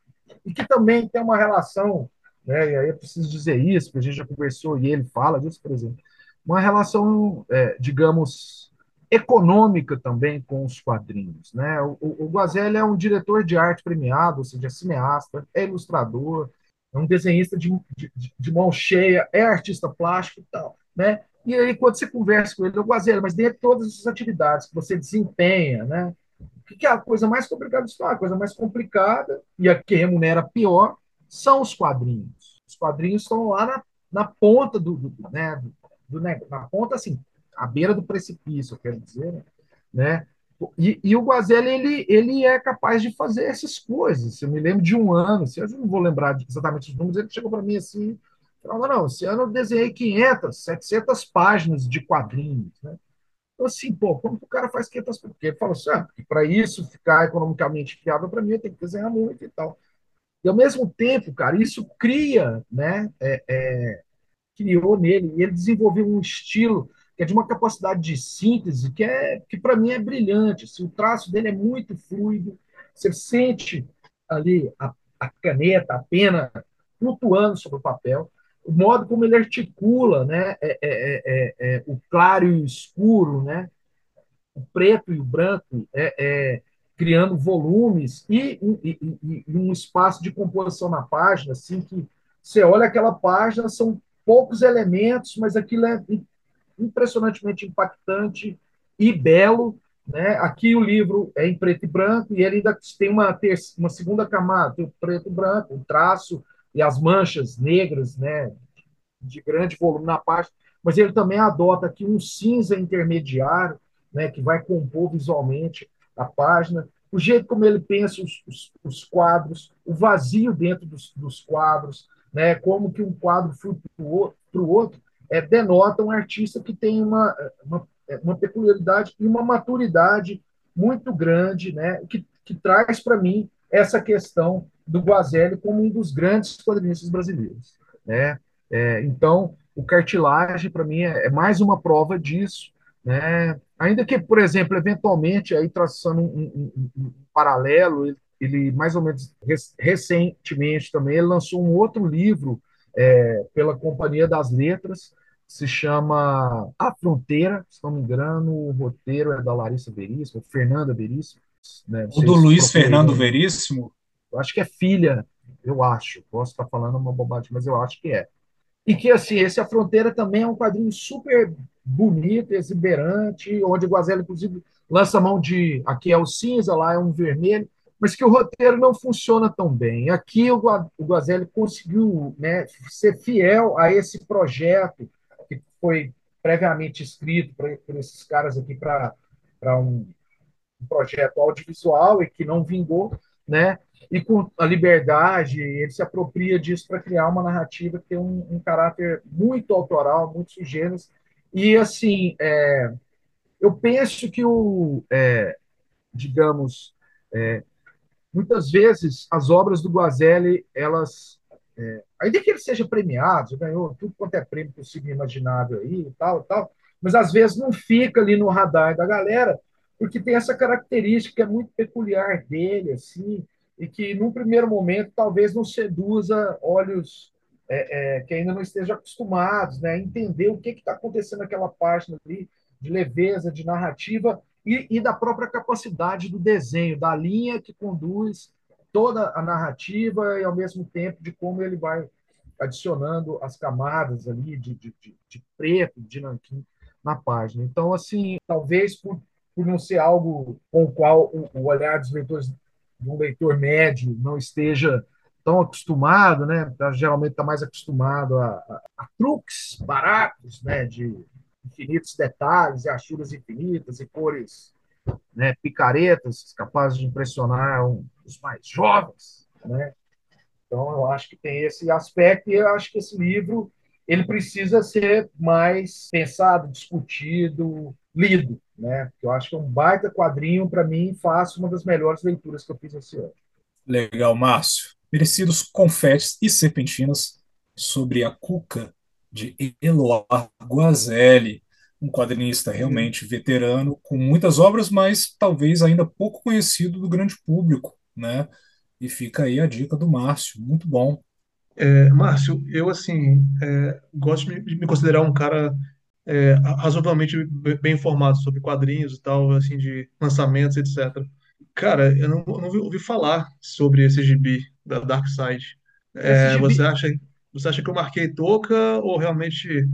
e que também tem uma relação, né? E aí eu preciso dizer isso, porque a gente já conversou e ele fala disso, por exemplo uma relação, é, digamos, econômica também com os quadrinhos. Né? O, o Guazelli é um diretor de arte premiado, ou seja, é cineasta, é ilustrador, é um desenhista de, de, de, mão cheia, é artista plástico e tal. Né? E aí, quando você conversa com ele, o Guazelli, mas dentro de todas essas atividades que você desempenha, né? o que é a coisa mais complicada de A coisa mais complicada, e a que remunera pior, são os quadrinhos. Os quadrinhos estão lá na, na ponta do, do, né, do, na ponta, assim, à beira do precipício, quero dizer, né? E, e, o Guazelli, ele, ele é capaz de fazer essas coisas. Eu me lembro de um ano, assim, eu não vou lembrar exatamente os números, ele chegou para mim assim, falou, não, esse ano eu desenhei 500, 700 páginas de quadrinhos, né? Então, assim, pô, como que o cara faz 500? Porque ele falou assim, ah, para isso ficar economicamente viável para mim, eu tenho que desenhar muito e tal. E, ao mesmo tempo, cara, isso cria, né, é, é, criou nele, e ele desenvolveu um estilo que é de uma capacidade de síntese que é que para mim é brilhante. Assim, o traço dele é muito fluido, você sente ali a, a caneta, a pena flutuando sobre o papel, o modo como ele articula, né, é, é, é, é o claro e o escuro, né, o preto e o branco, é, é criando volumes e, e, e, e, um espaço de composição na página, assim que você olha aquela página, são poucos elementos, mas aquilo é impressionantemente impactante e belo. Né? Aqui o livro é em preto e branco, e ele ainda tem uma, uma segunda camada, tem o preto e branco, o traço e as manchas negras né? de grande volume na página, mas ele também adota aqui um cinza intermediário, né? que vai compor visualmente a página, o jeito como ele pensa os, os, os quadros, o vazio dentro dos, dos quadros, né? como que um quadro flui para o outro, é, denota um artista que tem uma, uma, uma peculiaridade e uma maturidade muito grande, né? que, que traz para mim essa questão do Guazelli como um dos grandes quadrinistas brasileiros. Né? É, então, o cartilagem, para mim, é, é, mais uma prova disso. Né? Ainda que, por exemplo, eventualmente, aí traçando um, um, um paralelo, ele, ele, mais ou menos recentemente também, ele lançou um outro livro é, pela Companhia das Letras, se chama A Fronteira, se não me engano, o roteiro é da Larissa Veríssimo, Fernanda Veríssimo. Né? O do Luiz Fernando Veríssimo? Eu acho que é filha, eu acho. Posso estar falando uma bobagem, mas eu acho que é. E que, assim, esse A Fronteira também é um quadrinho super bonito, exuberante, onde o Guazelli, inclusive, lança a mão de. Aqui é o cinza, lá é um vermelho mas que o roteiro não funciona tão bem. Aqui o, Guazelli conseguiu né, ser fiel a esse projeto que foi previamente escrito por, por esses caras aqui para um, um projeto audiovisual e que não vingou, né? E com a liberdade, ele se apropria disso para criar uma narrativa que tem um, um caráter muito autoral, muito sugêneres. E, assim, é, eu penso que o, é, digamos, é, muitas vezes as obras do Guazelli, elas, é, ainda que ele seja premiado, ganhou tudo quanto é prêmio possível imaginável aí e tal, tal, mas às vezes não fica ali no radar da galera, porque tem essa característica é muito peculiar dele, assim, e que num primeiro momento talvez não seduza olhos é, é, que ainda não estejam acostumados, né, a entender o que está acontecendo naquela página ali de leveza, de narrativa, e, e da própria capacidade do desenho, da linha que conduz toda a narrativa e, ao mesmo tempo, de como ele vai adicionando as camadas ali de, de, de, de preto, de nanquim na página. Então, assim, talvez por, por não ser algo com o qual o, o olhar dos leitores, de um leitor médio, não esteja tão acostumado, né? Geralmente está mais acostumado a, a, a, truques baratos, né? De infinitos detalhes e achuras infinitas e cores né, picaretas capazes de impressionar um, os mais jovens, né? Então eu acho que tem esse aspecto e eu acho que esse livro ele precisa ser mais pensado, discutido, lido, né? Eu acho que é um baita quadrinho para mim, faço uma das melhores leituras que eu fiz esse ano. Legal, Márcio. Merecidos confetes e serpentinas sobre a Cuca de Eloar Guazelli, um quadrinista uhum. realmente veterano, com muitas obras, mas talvez ainda pouco conhecido do grande público, né? E fica aí a dica do Márcio, muito bom. É, Márcio, eu assim é, gosto de me considerar um cara é, razoavelmente bem informado sobre quadrinhos e tal, assim de lançamentos, etc. Cara, eu não, não ouvi falar sobre esse gibi da Dark Side. É. Você acha você acha que eu marquei touca ou realmente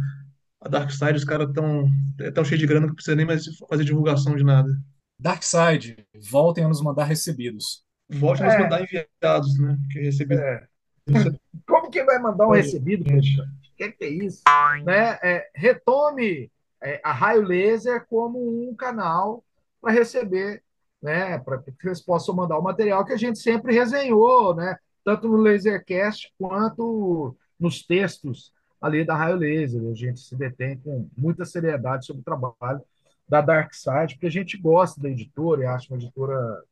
a Darkseid, os caras estão tão cheios de grana que não precisa nem mais fazer divulgação de nada? Darkseid, voltem a nos mandar recebidos. Voltem a nos é. mandar enviados, né? Que recebido. É. Como que vai mandar um recebido? O que, que é isso? Né? É, retome é, a Raio Laser como um canal para receber, né? Para que vocês possam mandar o material que a gente sempre resenhou, né? Tanto no Lasercast quanto nos textos ali da Raio Laser. A gente se detém com muita seriedade sobre o trabalho da Dark Side, porque a gente gosta da editora e acha uma editora.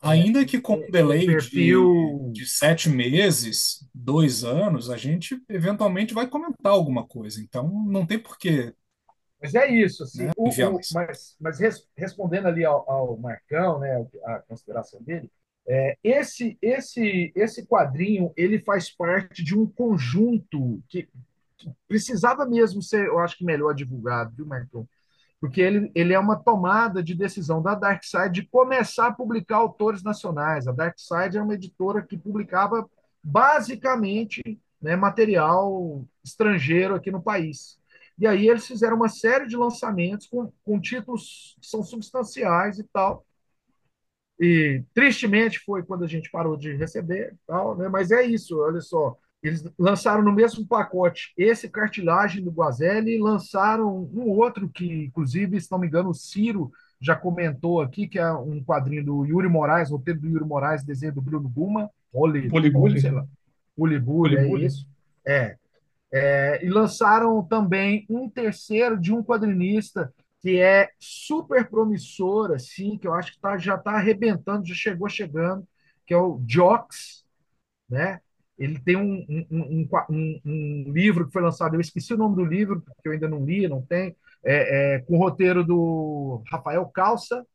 Ainda que com um delay perfil... de, de sete meses, dois anos, a gente eventualmente vai comentar alguma coisa. Então não tem porquê. Mas é isso, assim. Né? O, o, mas mas res, respondendo ali ao, ao Marcão, né, a consideração dele, é, esse, esse, esse quadrinho ele faz parte de um conjunto que, precisava mesmo ser, eu acho que melhor divulgado, viu, Marcão? Porque ele, ele é uma tomada de decisão da Darkside de começar a publicar autores nacionais. A Darkside é uma editora que publicava basicamente né, material estrangeiro aqui no país. E aí eles fizeram uma série de lançamentos com, com títulos que são substanciais e tal. E tristemente foi quando a gente parou de receber, tal, né? Mas é isso, olha só. Eles lançaram no mesmo pacote esse cartilagem do Guazelli e lançaram um outro que, inclusive, se não me engano, o Ciro já comentou aqui, que é um quadrinho do Yuri Moraes, roteiro do Yuri Moraes, desenho do Bruno Guma. Poligule. Poligule, é isso. É. é. E lançaram também um terceiro de um quadrinista que é super promissor, assim, que eu acho que tá, já está arrebentando, já chegou chegando, que é o Jox, né? Ele tem um, um, um, um, livro que foi lançado, eu esqueci o nome do livro, porque eu ainda não li, não tem, é, é, com o roteiro do Rafael Calça,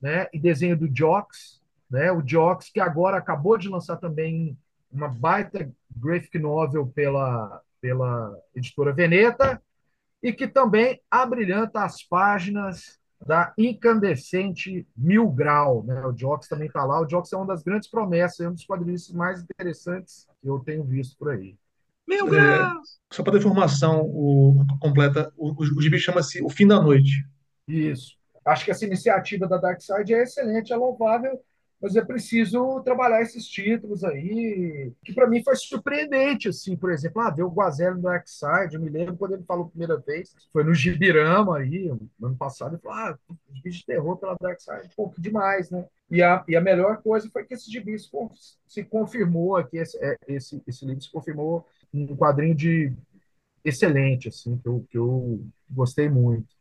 né, e desenho do Jox, né, o Jox, que agora acabou de lançar também uma baita graphic novel pela, pela editora Veneta, e que também abrilhanta as páginas da incandescente Mil Grau. Né? O Jox também está lá. O Jox é uma das grandes promessas, é um dos quadrinhos mais interessantes que eu tenho visto por aí. Mil Grau! É, só para ter informação o, completa, o, o, o gibi chama-se O Fim da Noite. Isso. Acho que essa iniciativa da Dark Side é excelente, é louvável, mas é preciso trabalhar esses títulos aí, que para mim foi surpreendente, assim, por exemplo, ah, ver o Guazelli no Dark Side, eu me lembro quando ele falou a primeira vez, foi no Gibirama aí, no ano passado, ele falou, ah, gibi de terror pela Dark Side, que demais, né? E a, e a melhor coisa foi que esse gibi se, se confirmou aqui, esse, é, esse, esse livro se confirmou um quadrinho de excelente, assim, que eu, que eu gostei muito.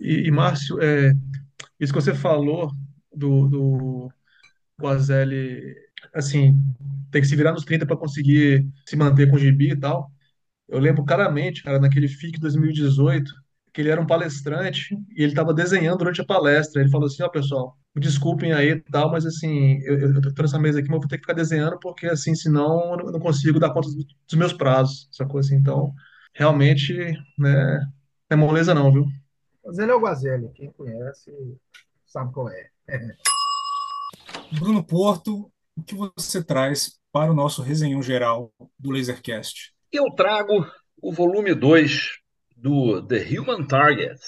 E, e Márcio, é, isso que você falou do, do Guazelli, assim, tem que se virar nos 30 para conseguir se manter com o gibi e tal. Eu lembro claramente, cara, naquele FIC 2018, que ele era um palestrante e ele estava desenhando durante a palestra. Ele falou assim: Ó, oh, pessoal, me desculpem aí e tal, mas assim, eu, eu tô nessa mesa aqui, mas vou ter que ficar desenhando porque assim, senão eu não consigo dar conta dos meus prazos, essa coisa assim. Então, realmente, né, não é moleza não, viu? Mas é o Guazelli, quem conhece sabe qual é. Bruno Porto, o que você traz para o nosso resenhão geral do Lasercast? Eu trago o volume 2 do The Human Target.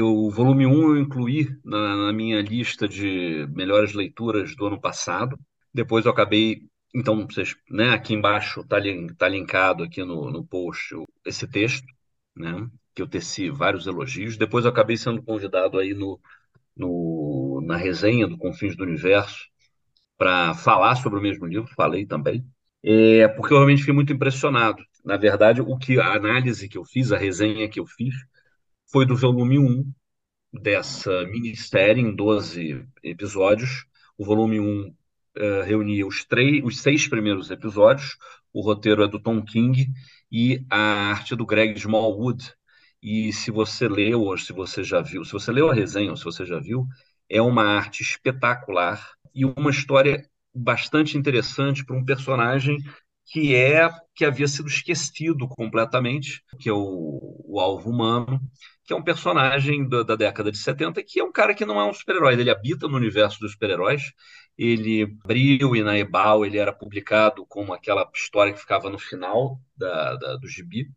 o volume 1 um eu incluí na, na, minha lista de melhores leituras do ano passado. Depois eu acabei. Então, vocês, né, aqui embaixo está tá linkado aqui no, no post esse texto, né, que eu teci vários elogios. Depois eu acabei sendo convidado aí no, no, na resenha do Confins do Universo para falar sobre o mesmo livro, falei também, é, porque eu realmente fiquei muito impressionado. Na verdade, o que a análise que eu fiz, a resenha que eu fiz, foi do volume 1 dessa minissérie em 12 episódios. O volume 1 uh, é, reunia os, três, os seis primeiros episódios, o roteiro é do Tom King e a arte do Greg Smallwood. E se você leu, ou se você já viu, se você leu a resenha, ou se você já viu, é uma arte espetacular e uma história bastante interessante para um personagem que é que havia sido esquecido completamente, que é o, o alvo humano, que é um personagem da, da, década de 70, que é um cara que não é um super-herói, ele habita no universo dos super-heróis, ele abriu e na Ebal ele era publicado como aquela história que ficava no final da, da, do gibi,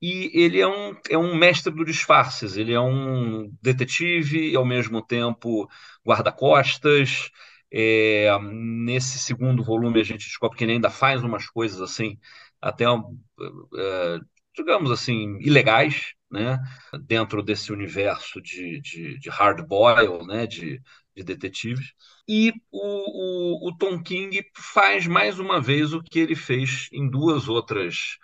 e ele é um, é um mestre do disfarces, ele é um detetive e ao mesmo tempo guarda-costas, é, nesse segundo volume a gente descobre que ele ainda faz umas coisas assim, até, é, digamos assim, ilegais, né? dentro desse universo de, de, de hard boil, né? de, de detetives. E o, o, o, Tom King faz mais uma vez o que ele fez em duas outras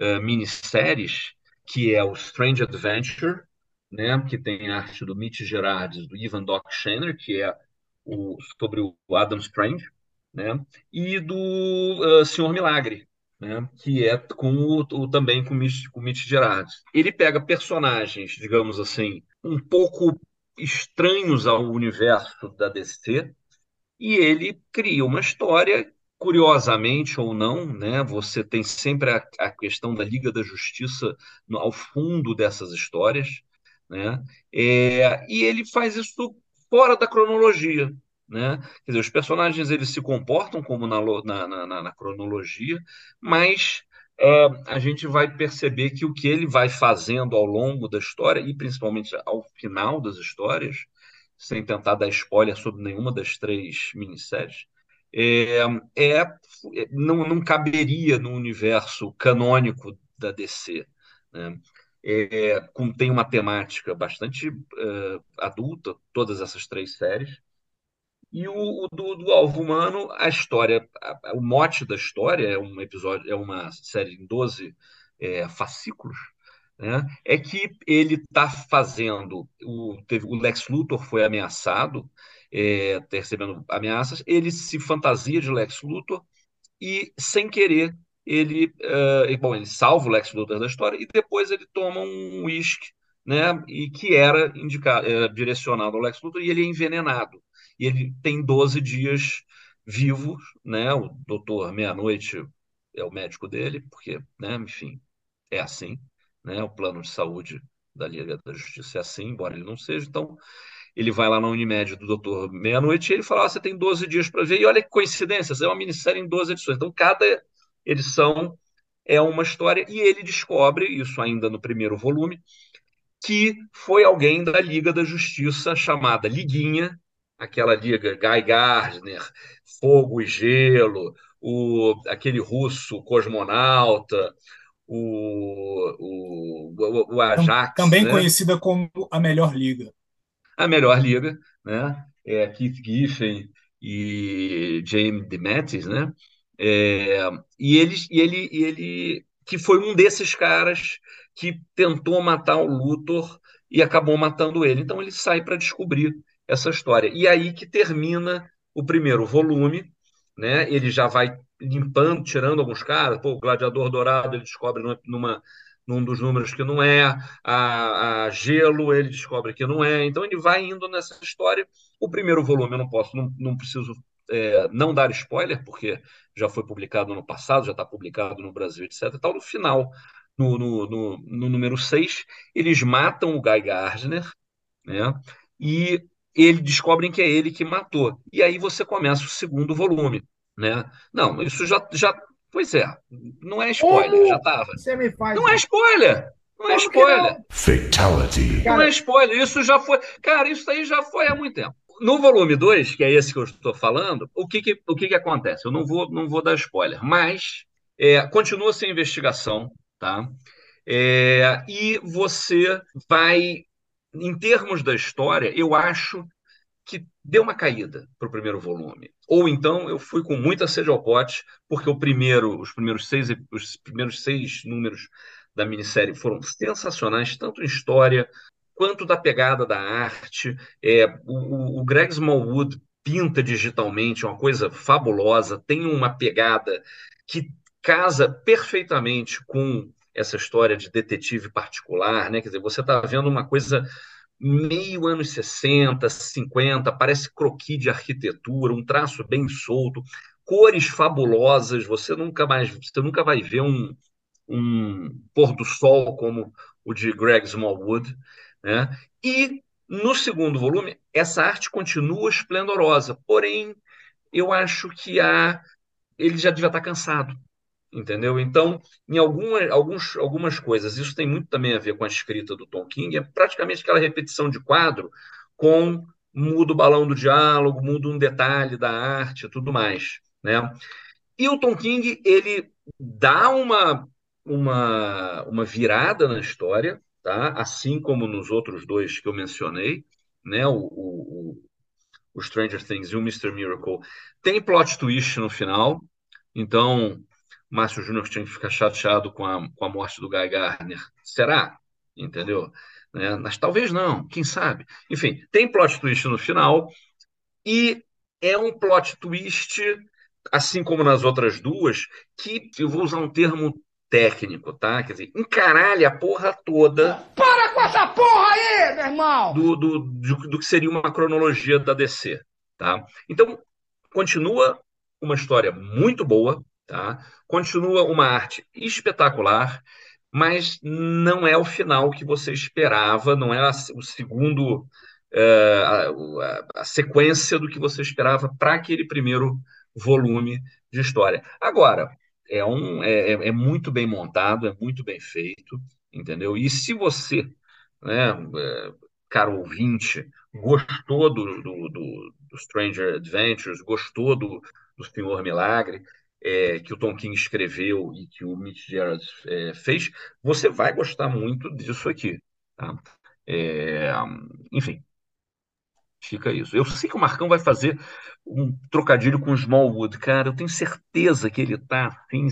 uh, minisséries, que é o Strange Adventure, né? que tem arte do Mitch Gerardes, do Ivan Doc Schenner, que é o, sobre o Adam Strange, né? E do uh, Senhor Milagre, né? Que é com o, o também com o Mitch, com o Mitch Gerardes. Ele pega personagens, digamos assim, um pouco estranhos ao universo da DC e ele cria uma história curiosamente ou não, né, você tem sempre a, a questão da Liga da Justiça no, ao fundo dessas histórias, né, é, e ele faz isso fora da cronologia. né? Quer dizer, os personagens eles se comportam como na, na, na, na cronologia, mas é, a gente vai perceber que o que ele vai fazendo ao longo da história, e principalmente ao final das histórias, sem tentar dar spoiler sobre nenhuma das três minisséries, é, é, não, não caberia no universo canônico da DC. Né? É, com, tem uma temática bastante uh, adulta, todas essas três séries. E o, o do, do, Alvo Humano, a história, a, o mote da história é um episódio, é uma série em 12 é, fascículos, né? É que ele está fazendo. O, teve, o Lex Luthor foi ameaçado, é, recebendo ameaças, ele se fantasia de Lex Luthor e, sem querer, ele, uh, bom, ele salva o Lex Luthor da história e depois ele toma um uísque, né, e que era indicado, era direcionado ao Lex Luthor e ele é envenenado. E ele tem 12 dias vivos, né, o doutor Meia-Noite é o médico dele, porque, né, enfim, é assim, né, o plano de saúde da Liga da Justiça é assim, embora ele não seja, então ele vai lá na Unimed do doutor Meia-Noite e ele fala, ah, você tem 12 dias para ver, e olha que coincidência, é uma minissérie em 12 edições, então cada edição é uma história, e ele descobre, isso ainda no primeiro volume, que foi alguém da Liga da Justiça chamada Liguinha, aquela liga Guy Gardner, Fogo e Gelo, o, aquele russo cosmonauta, o, o, o Ajax. Também né? conhecida como a melhor liga. A melhor liga, né? É Keith Giffen e James DeMatteis, né? É, e, ele, e, ele, e ele, que foi um desses caras que tentou matar o Luthor e acabou matando ele. Então ele sai para descobrir essa história. E aí que termina o primeiro volume, né? Ele já vai limpando, tirando alguns caras. Pô, o Gladiador Dourado ele descobre numa, num dos números que não é, a, a, Gelo ele descobre que não é. Então ele vai indo nessa história. O primeiro volume eu não posso, não, não preciso é, não dar spoiler, porque já foi publicado no passado, já está publicado no Brasil, etc. Tal. No final, no, no, no, no número 6, eles matam o Guy Gardner, né? E ele descobrem que é ele que matou. E aí você começa o segundo volume, né? Não, isso já, já pois é, não é spoiler, Como já estava. Você me faz Não é spoiler. Não é spoiler. não? Fatality. Não é spoiler, isso já foi. Cara, isso aí já foi há muito tempo. No volume 2, que é esse que eu estou falando, o que, que, o que, que acontece? Eu não vou, não vou dar spoiler, mas é, continua sem investigação, tá? É, e você vai, em termos da história, eu acho deu uma caída para o primeiro volume. Ou então eu fui com muita sede ao pote, porque o primeiro, os primeiros seis, os primeiros seis números da minissérie foram sensacionais, tanto em história quanto da pegada da arte. É, o, o Greg Smallwood pinta digitalmente, é uma coisa fabulosa, tem uma pegada que casa perfeitamente com essa história de detetive particular, né? Quer dizer, você está vendo uma coisa meio anos 60, 50, parece croquis de arquitetura, um traço bem solto, cores fabulosas, você nunca mais, você nunca vai ver um, um pôr do sol como o de Greg Smallwood, né? E no segundo volume, essa arte continua esplendorosa, porém, eu acho que a, ele já devia estar cansado, entendeu? Então, em alguma, alguns, algumas coisas, isso tem muito também a ver com a escrita do Tom King, é praticamente aquela repetição de quadro com muda o balão do diálogo, muda um detalhe da arte tudo mais, né? E o Tom King, ele dá uma, uma, uma virada na história, tá? assim como nos outros dois que eu mencionei, né? o, o, o Stranger Things e o Mr. Miracle, tem plot twist no final, então Márcio Júnior tinha que ficar chateado com a, com a morte do Guy Gardner. Será? Entendeu? Né? Mas talvez não, quem sabe? Enfim, tem plot twist no final e é um plot twist, assim como nas outras duas, que eu vou usar um termo técnico, tá? Quer dizer, encaralha a porra toda. Para com essa porra aí, meu irmão! Do, do, do, do que seria uma cronologia da DC, tá? Então, continua uma história muito boa, tá? Continua uma arte espetacular, mas não é o final que você esperava, não é o segundo é, a, a, sequência do que você esperava para aquele primeiro volume de história. Agora, é, um, é, é, é muito bem montado, é muito bem feito, entendeu? E se você, né, é, caro ouvinte, gostou do, do, do, do Stranger Adventures, gostou do, do Senhor Milagre, é, que o Tom King escreveu e que o Mitch Gerard é, fez, você vai gostar muito disso aqui. Tá? É, enfim, fica isso. Eu sei que o Marcão vai fazer um trocadilho com o Smallwood, cara. Eu tenho certeza que ele está assim,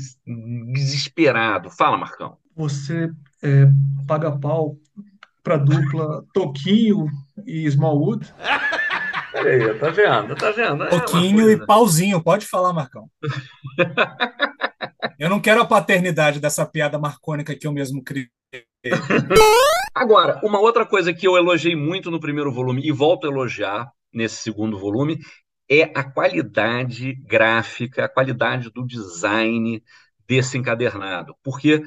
desesperado. Fala, Marcão. Você é, paga pau para dupla Toquinho e Smallwood? Aí, tá vendo? Tá vendo? É Toquinho e pauzinho, pode falar, Marcão. eu não quero a paternidade dessa piada marcônica que eu mesmo criei. Agora, uma outra coisa que eu elogiei muito no primeiro volume e volto a elogiar nesse segundo volume é a qualidade gráfica, a qualidade do design desse encadernado. Porque é,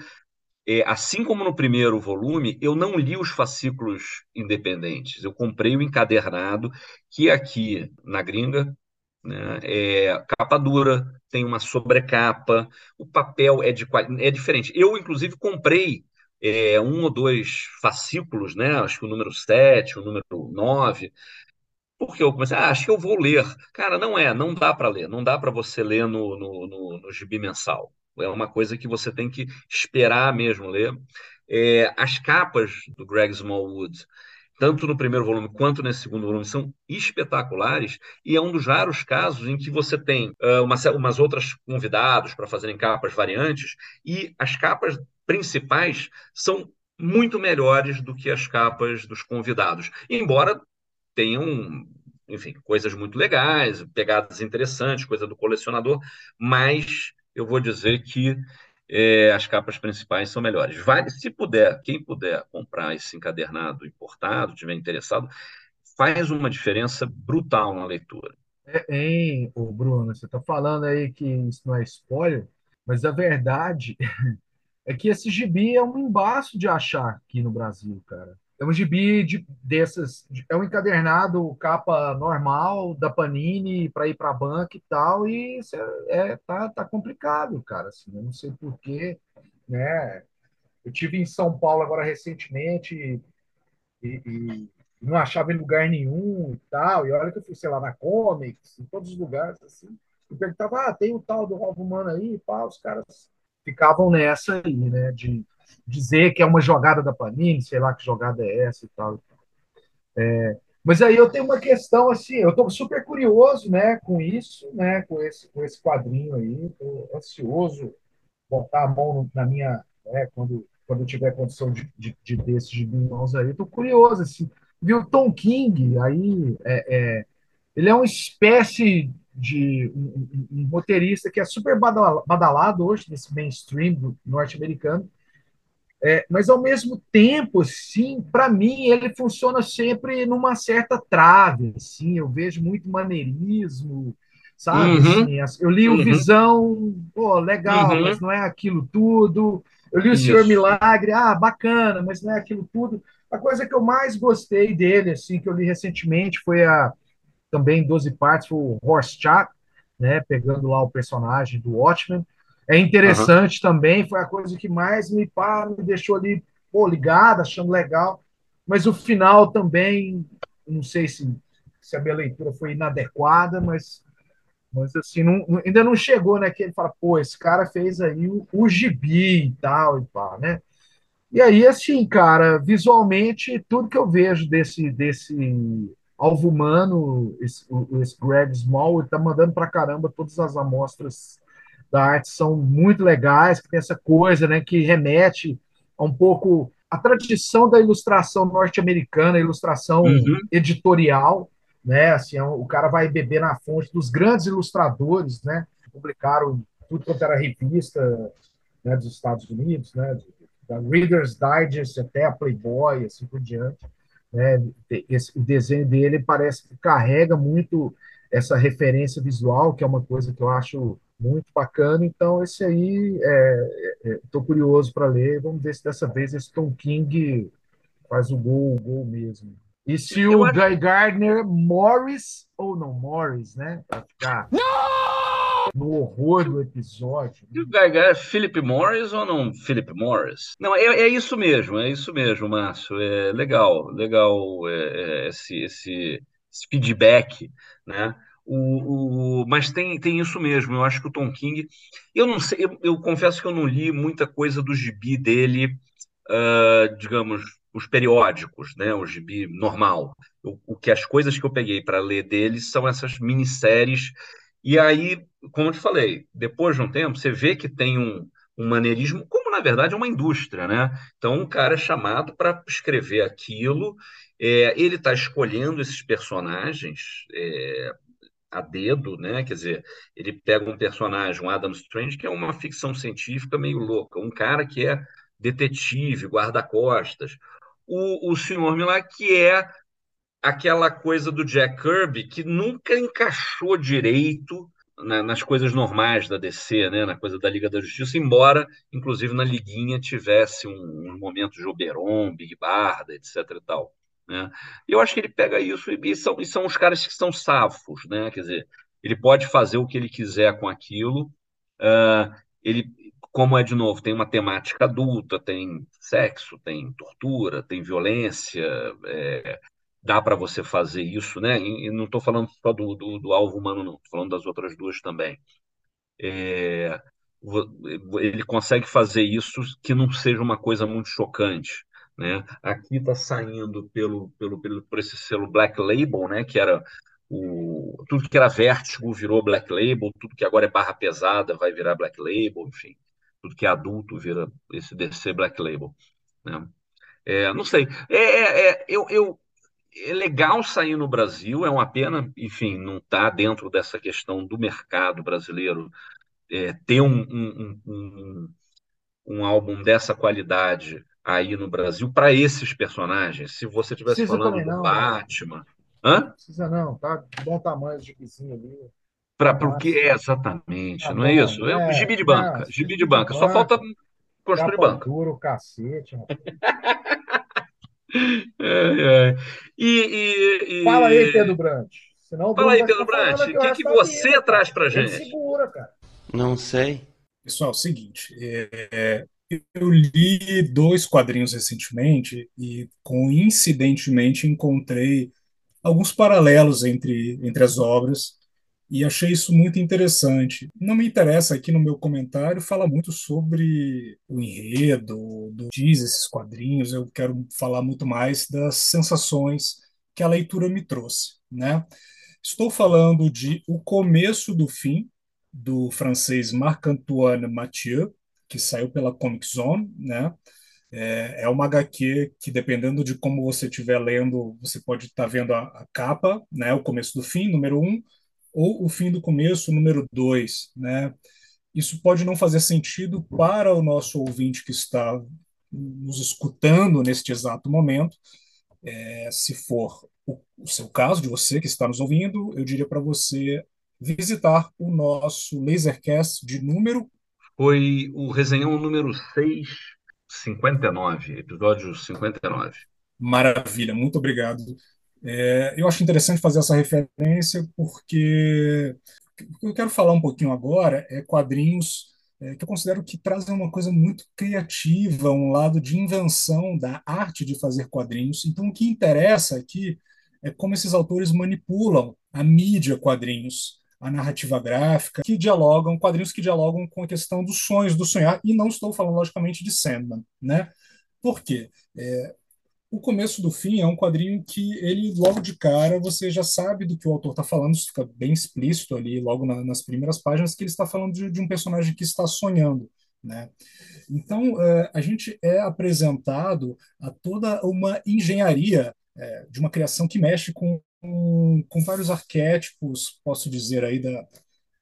assim como no primeiro volume, eu não li os fascículos independentes. Eu comprei o encadernado, que aqui na gringa né, é capa dura, tem uma sobrecapa, o papel é, de, é diferente. Eu, inclusive, comprei é, um ou dois fascículos, né, acho que o número 7, o número 9, porque eu comecei, ah, acho que eu vou ler. Cara, não é, não dá para ler, não dá para você ler no, no, no, no gibi mensal. É uma coisa que você tem que esperar mesmo ler. É, as capas do Greg Smallwood, tanto no primeiro volume quanto nesse segundo volume, são espetaculares e é um dos raros casos em que você tem uh, uma, umas outras convidados para fazerem capas variantes e as capas principais são muito melhores do que as capas dos convidados, embora tenham enfim, coisas muito legais, pegadas interessantes, coisa do colecionador, mas eu vou dizer que é, as capas principais são melhores. Vale, se puder, quem puder comprar esse encadernado importado, tiver interessado, faz uma diferença brutal na leitura. É, hein, Bruno, você está falando aí que isso não é spoiler, mas a verdade é que esse gibi é um embaço de achar aqui no Brasil, cara. É um gibi de, dessas. É um encadernado, capa normal da Panini para ir para a banca e tal, e é, é, tá, tá complicado, cara. Assim, eu não sei porquê, né? Eu tive em São Paulo agora recentemente e, e, não achava em lugar nenhum e tal. E olha que eu fui, sei lá, na Comics, em todos os lugares, assim. E perguntava, ah, tem o tal do Robo Humano aí, pá, os caras ficavam nessa aí, né? De dizer que é uma jogada da Panini, sei lá que jogada é essa e tal. É, mas aí eu tenho uma questão assim, eu estou super curioso, né, com isso, né, com esse, com esse quadrinho aí, estou ansioso botar a mão na minha, né, quando quando tiver condição de, de, de desses de mãos aí, estou curioso assim. Viu Tom King aí é, é, ele é uma espécie de um, um, um, roteirista que é super badalado hoje nesse mainstream norte-americano é, mas, ao mesmo tempo, sim, para mim, ele funciona sempre numa certa trave. Assim, eu vejo muito maneirismo, sabe? Uhum. Assim, eu li o uhum. Visão, pô, legal, uhum. mas não é aquilo tudo. Eu li o Isso. Senhor Milagre, ah, bacana, mas não é aquilo tudo. A coisa que eu mais gostei dele, assim, que eu li recentemente, foi a também 12 partes, foi o Horse Chat, né? Pegando lá o personagem do Watchmen. É interessante uhum. também, foi a coisa que mais me, pá, me deixou ali pô, ligado, achando legal. Mas o final também, não sei se, se a minha leitura foi inadequada, mas, mas assim, não, ainda não chegou, né? Que ele fala, pô, esse cara fez aí o, o gibi e tal, e pá, né? E aí, assim, cara, visualmente, tudo que eu vejo desse, desse alvo humano, esse, esse Greg Small, ele tá mandando pra caramba todas as amostras da arte são muito legais, que tem essa coisa né, que remete a um pouco a tradição da ilustração norte-americana, ilustração uhum. editorial, né? Assim, é o cara vai beber na fonte dos grandes ilustradores, né? Publicaram tudo quanto era revista né, dos Estados Unidos, né? Da Reader's Digest até a Playboy, assim por diante. Né? Esse, o desenho dele parece que carrega muito essa referência visual, que é uma coisa que eu acho muito bacana. Então, esse aí, estou é, é, curioso para ler. Vamos ver se dessa vez esse Tom King faz o gol, o gol mesmo. E se o Guy Gardner Morris ou não Morris, né? Pra ficar no horror do episódio. E o Guy Gardner é Philip Morris ou não Philip Morris? Não, é, é isso mesmo, é isso mesmo, Márcio. É legal, legal é, é, esse, esse, esse feedback, né? O, o, mas tem, tem isso mesmo. Eu acho que o Tom King. Eu não sei, eu, eu confesso que eu não li muita coisa do gibi dele, uh, digamos, os periódicos, né? O gibi normal. O, o que as coisas que eu peguei para ler dele são essas minisséries. E aí, como eu te falei, depois de um tempo, você vê que tem um, um maneirismo, como na verdade é uma indústria, né? Então, um cara é chamado para escrever aquilo, é, ele está escolhendo esses personagens. É, a dedo, né? Quer dizer, ele pega um personagem, um Adam Strange, que é uma ficção científica meio louca, um cara que é detetive, guarda-costas. O, o Senhor Milagre, que é aquela coisa do Jack Kirby que nunca encaixou direito na, nas coisas normais da DC, né, na coisa da Liga da Justiça, embora, inclusive, na Liguinha tivesse um, um momento de Oberon, Big Barda, etc. e tal. Né? Eu acho que ele pega isso e, e, são, e são os caras que são safos, né? Quer dizer, ele pode fazer o que ele quiser com aquilo. Uh, ele, como é de novo, tem uma temática adulta, tem sexo, tem tortura, tem violência, é, dá para você fazer isso, né? E, não estou falando só do, do, do, alvo humano, não, estou falando das outras duas também. É, ele consegue fazer isso que não seja uma coisa muito chocante. Né? Aqui está saindo pelo, pelo, pelo, por esse selo Black Label, né? que era o, tudo que era Vertigo virou Black Label, tudo que agora é barra pesada vai virar Black Label, enfim, tudo que é adulto vira esse DC Black Label. Né? É, não sei, é, é, é eu, eu, é legal sair no Brasil, é uma pena, enfim, não está dentro dessa questão do mercado brasileiro é, ter um, um, um, um álbum dessa qualidade aí no Brasil para esses personagens. Se você tivesse falando do não, né? Batman. Hã? Não precisa não, tá? Bom tamanho de gibizinho ali. Para porque é exatamente, tá não é isso? É, é gibi de banca, não, gibi de banca. Só falta construir banca. Duro, cacete. é, é. E, e, Fala aí, Pedro Brant. Senão Fala aí, Pedro Brant. O que, que você traz para gente? Segura, cara. Não sei. Pessoal, é o seguinte, é, eu li dois quadrinhos recentemente e, coincidentemente, encontrei alguns paralelos entre, entre as obras e achei isso muito interessante. Não me interessa aqui no meu comentário falar muito sobre o enredo, do diz esses quadrinhos, eu quero falar muito mais das sensações que a leitura me trouxe, né? Estou falando de O Começo do Fim, do francês Marc-Antoine Mathieu, que saiu pela Comic Zone, né? É, é uma HQ que, dependendo de como você estiver lendo, você pode estar tá vendo a, a, capa, né? O começo do fim, número um, ou o fim do começo, número dois, né? Isso pode não fazer sentido para o nosso ouvinte que está nos escutando neste exato momento. É, se for o, o seu caso, de você que está nos ouvindo, eu diria para você visitar o nosso Lasercast de número foi o resenhão número 659, episódio 59. Maravilha, muito obrigado. É, eu acho interessante fazer essa referência porque o que eu quero falar um pouquinho agora é quadrinhos é, que eu considero que trazem uma coisa muito criativa, um lado de invenção da arte de fazer quadrinhos. Então, o que interessa aqui é como esses autores manipulam a mídia quadrinhos a narrativa gráfica, que dialogam, quadrinhos que dialogam com a questão dos sonhos, do sonhar, e não estou falando, logicamente, de Sandman. Né? Por quê? É, o começo do fim é um quadrinho que ele, logo de cara, você já sabe do que o autor está falando, isso fica bem explícito ali, logo na, nas primeiras páginas, que ele está falando de, de um personagem que está sonhando. Né? Então, é, a gente é apresentado a toda uma engenharia é, de uma criação que mexe com com, vários arquétipos, posso dizer aí, da,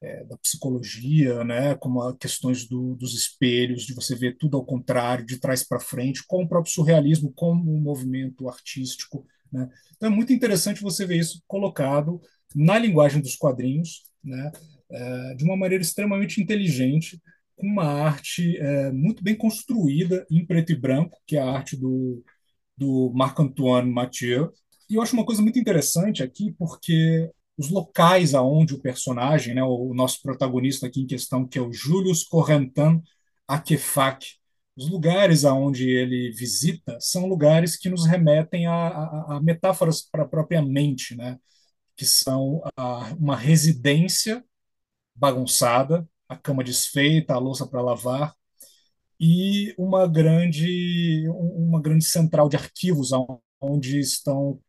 é, da psicologia, né, como as questões do, dos espelhos, de você ver tudo ao contrário, de trás para frente, com o próprio surrealismo, como um movimento artístico. Né. Então é muito interessante você ver isso colocado na linguagem dos quadrinhos, né, é, de uma maneira extremamente inteligente, com uma arte é, muito bem construída em preto e branco, que é a arte do, do Marc-Antoine Mathieu, E eu acho uma coisa muito interessante aqui, porque os locais aonde o personagem, né, o nosso protagonista aqui em questão, que é o Julius Correntan Akefak, os lugares aonde ele visita são lugares que nos remetem a, a, a metáforas para a própria mente, né? que são a, uma residência bagunçada, a cama desfeita, a louça para lavar, e uma grande, uma grande central de arquivos onde estão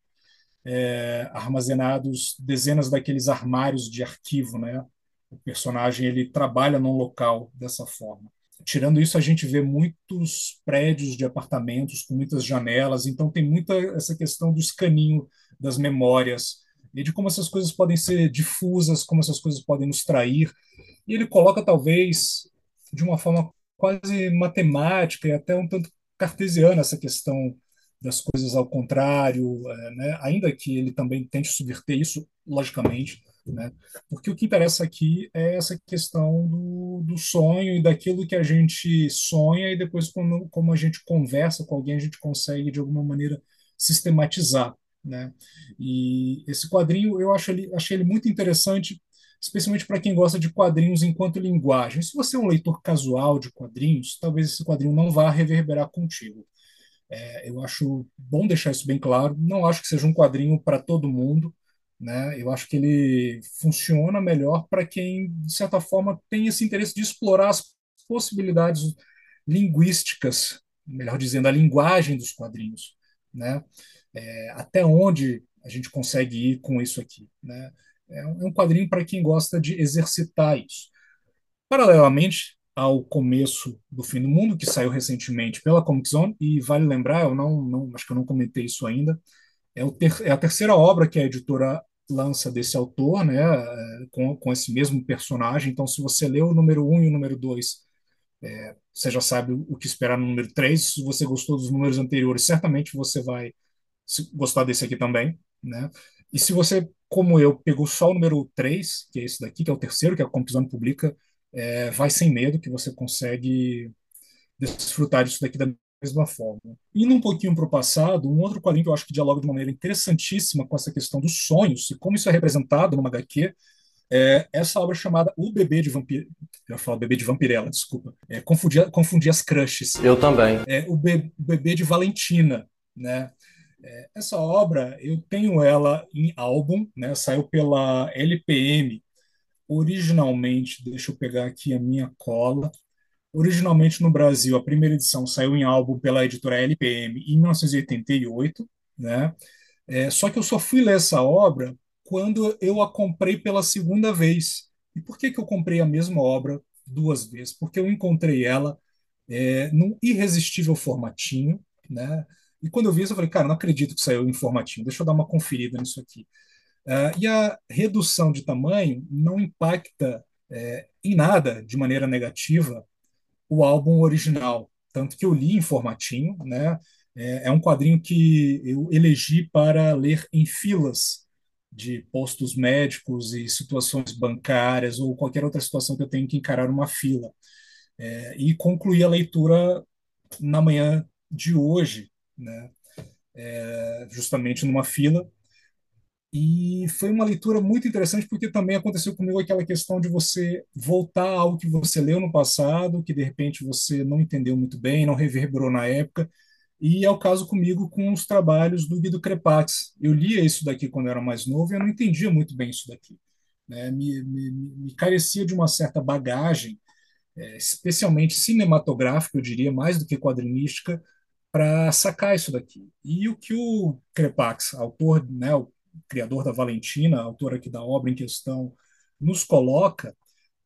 é, armazenados dezenas daqueles armários de arquivo, né? O personagem ele trabalha num local dessa forma. Tirando isso, a gente vê muitos prédios de apartamentos com muitas janelas, então tem muita essa questão do escaninho das memórias e de como essas coisas podem ser difusas, como essas coisas podem nos trair. E ele coloca, talvez, de uma forma quase matemática e até um tanto cartesiana essa questão das coisas ao contrário, é, né? ainda que ele também tente subverter isso, logicamente, né? porque o que interessa aqui é essa questão do, do sonho e daquilo que a gente sonha e depois, como, como a gente conversa com alguém, a gente consegue, de alguma maneira, sistematizar. Né? E esse quadrinho eu acho ele, achei ele muito interessante, especialmente para quem gosta de quadrinhos enquanto linguagem. Se você é um leitor casual de quadrinhos, talvez esse quadrinho não vá reverberar contigo. É, eu acho bom deixar isso bem claro. Não acho que seja um quadrinho para todo mundo. Né? Eu acho que ele funciona melhor para quem, de certa forma, tem esse interesse de explorar as possibilidades linguísticas, melhor dizendo, a linguagem dos quadrinhos. Né? É, até onde a gente consegue ir com isso aqui. Né? É um é quadrinho para quem gosta de exercitar isso. Paralelamente, ao começo do fim do mundo, que saiu recentemente pela Comic Zone, e vale lembrar, eu não, não acho que eu não comentei isso ainda, é, ter, é, a terceira obra que a editora lança desse autor, né, é, com, com esse mesmo personagem. Então, se você leu o número 1 um e o número 2, é, você já sabe o que esperar no número 3. Se você gostou dos números anteriores, certamente você vai gostar desse aqui também. Né? E se você, como eu, pegou só o número 3, que é esse daqui, que é o terceiro, que a Comic Zone publica, é, vai sem medo, que você consegue desfrutar disso daqui da mesma forma. Indo um pouquinho para o passado, um outro quadrinho que eu acho que dialoga de uma maneira interessantíssima com essa questão dos sonhos e como isso é representado numa HQ é essa obra chamada O Bebê de Vampir... Eu falo Bebê de Vampirella, desculpa. É, confundi, confundi as crushes. Eu também. É o Be Bebê de Valentina, né? É, essa obra, eu tenho ela em álbum, né? Saiu pela LPM, originalmente, deixa eu pegar aqui a minha cola. Originalmente no Brasil, a primeira edição saiu em álbum pela editora LPM em 1988, né? É, só que eu só fui ler essa obra quando eu a comprei pela segunda vez. E por que, que eu comprei a mesma obra duas vezes? Porque eu encontrei ela é, num irresistível formatinho, né? E quando eu vi isso, eu falei, cara, não acredito que saiu em formatinho, deixa eu dar uma conferida nisso aqui. Uh, e a redução de tamanho não impacta é, em nada de maneira negativa o álbum original, tanto que eu li em formatinho, né? É, é um quadrinho que eu elegi para ler em filas de postos médicos e situações bancárias ou qualquer outra situação que eu tenho que encarar uma fila. É, e concluí a leitura na manhã de hoje, né? É, justamente numa fila e foi uma leitura muito interessante porque também aconteceu comigo aquela questão de você voltar ao que você leu no passado, que de repente você não entendeu muito bem, não reverberou na época. E é o caso comigo com os trabalhos do Guido Crepax. Eu lia isso daqui quando era mais novo e eu não entendia muito bem isso daqui. Né? Me, me, me carecia de uma certa bagagem, é, especialmente cinematográfica, eu diria, mais do que quadrinística, para sacar isso daqui. E o que o Crepax, autor, né, o criador da Valentina, autor aqui da obra em questão, nos coloca,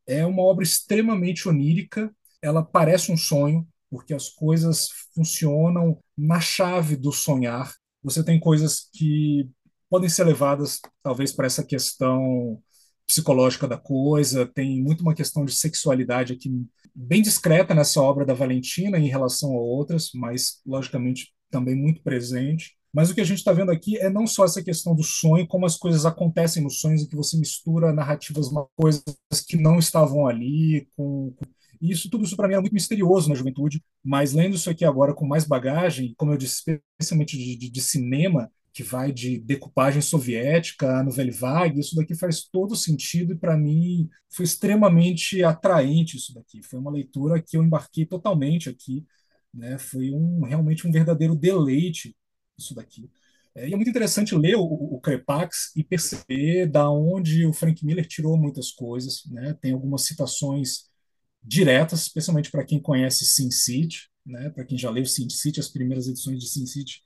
é uma obra extremamente onírica, ela parece um sonho, porque as coisas funcionam na chave do sonhar. Você tem coisas que podem ser levadas, talvez, para essa questão psicológica da coisa, tem muito uma questão de sexualidade aqui bem discreta nessa obra da Valentina em relação a outras, mas logicamente também muito presente. Mas o que a gente está vendo aqui é não só essa questão do sonho, como as coisas acontecem nos sonhos e que você mistura narrativas, coisas que não estavam ali, com, isso tudo isso para mim é muito misterioso na juventude, mas lendo isso aqui agora com mais bagagem, como eu disse, especialmente de, de, de cinema, que vai de decupagem soviética no Velvag, isso daqui faz todo sentido e para mim foi extremamente atraente isso daqui. Foi uma leitura que eu embarquei totalmente aqui, né? Foi um realmente um verdadeiro deleite isso daqui. É, e é muito interessante ler o, o Crepax e perceber da onde o Frank Miller tirou muitas coisas, né? Tem algumas citações diretas, especialmente para quem conhece Sin City, né? Para quem já leu Sin City, as primeiras edições de Sin City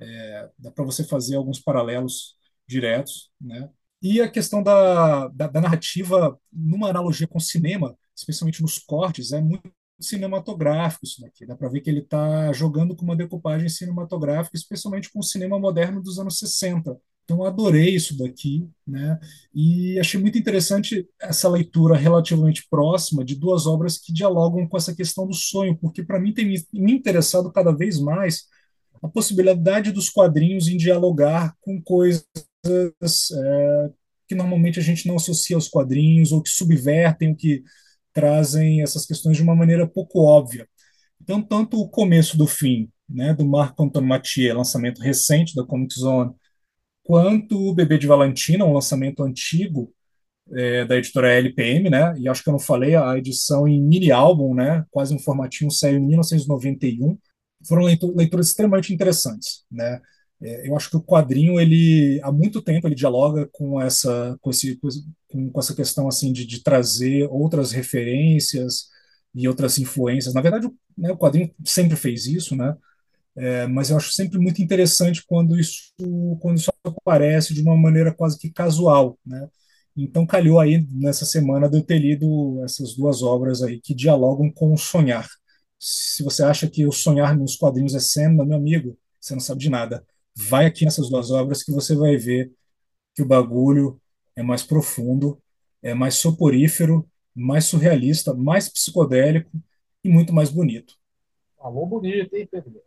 é, dá para você fazer alguns paralelos diretos, né? E a questão da, da, da, narrativa, numa analogia com o cinema, especialmente nos cortes, é muito cinematográfico isso daqui. Dá para ver que ele está jogando com uma decupagem cinematográfica, especialmente com o cinema moderno dos anos 60. Então, adorei isso daqui, né? E achei muito interessante essa leitura relativamente próxima de duas obras que dialogam com essa questão do sonho, porque para mim tem me interessado cada vez mais a possibilidade dos quadrinhos em dialogar com coisas é, que normalmente a gente não associa aos quadrinhos ou que subvertem, ou que trazem essas questões de uma maneira pouco óbvia. Então, tanto o começo do fim, né, do Marco Antônio Mathieu, lançamento recente da Comic Zone, quanto o Bebê de Valentina, um lançamento antigo é, da editora LPM, né, e acho que eu não falei, a edição em mini álbum, né, quase um formatinho, saiu em 1991, foram leituras extremamente interessantes, né? É, eu acho que o quadrinho ele há muito tempo ele dialoga com essa com esse com, com essa questão assim de, de, trazer outras referências e outras influências. Na verdade, né, o quadrinho sempre fez isso, né? É, mas eu acho sempre muito interessante quando isso quando isso aparece de uma maneira quase que casual, né? Então calhou aí nessa semana de eu ter lido essas duas obras aí que dialogam com o sonhar. Se você acha que o sonhar nos quadrinhos é cena, meu amigo, você não sabe de nada. Vai aqui nessas duas obras que você vai ver que o bagulho é mais profundo, é mais soporífero, mais surrealista, mais psicodélico e muito mais bonito. Falou bonito, hein, Pedro?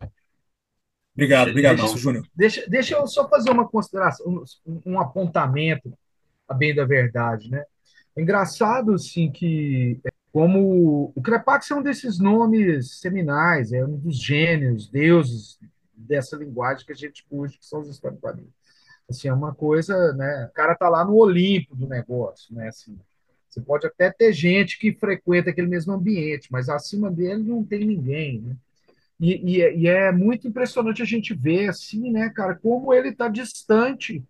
Obrigado, obrigado, deixa, Júnior. Deixa, deixa eu só fazer uma consideração, um, um apontamento a bem da verdade, né? É engraçado, sim, que como o Crepax é um desses nomes seminais, é um dos gênios, deuses dessa linguagem que a gente puxa, que são os quadrinhos. Assim, é uma coisa, né? O cara tá lá no Olimpo do negócio, né? Assim, você pode até ter gente que frequenta aquele mesmo ambiente, mas acima dele não tem ninguém, né? E, e, e é muito impressionante a gente ver, assim, né, cara, como ele está distante,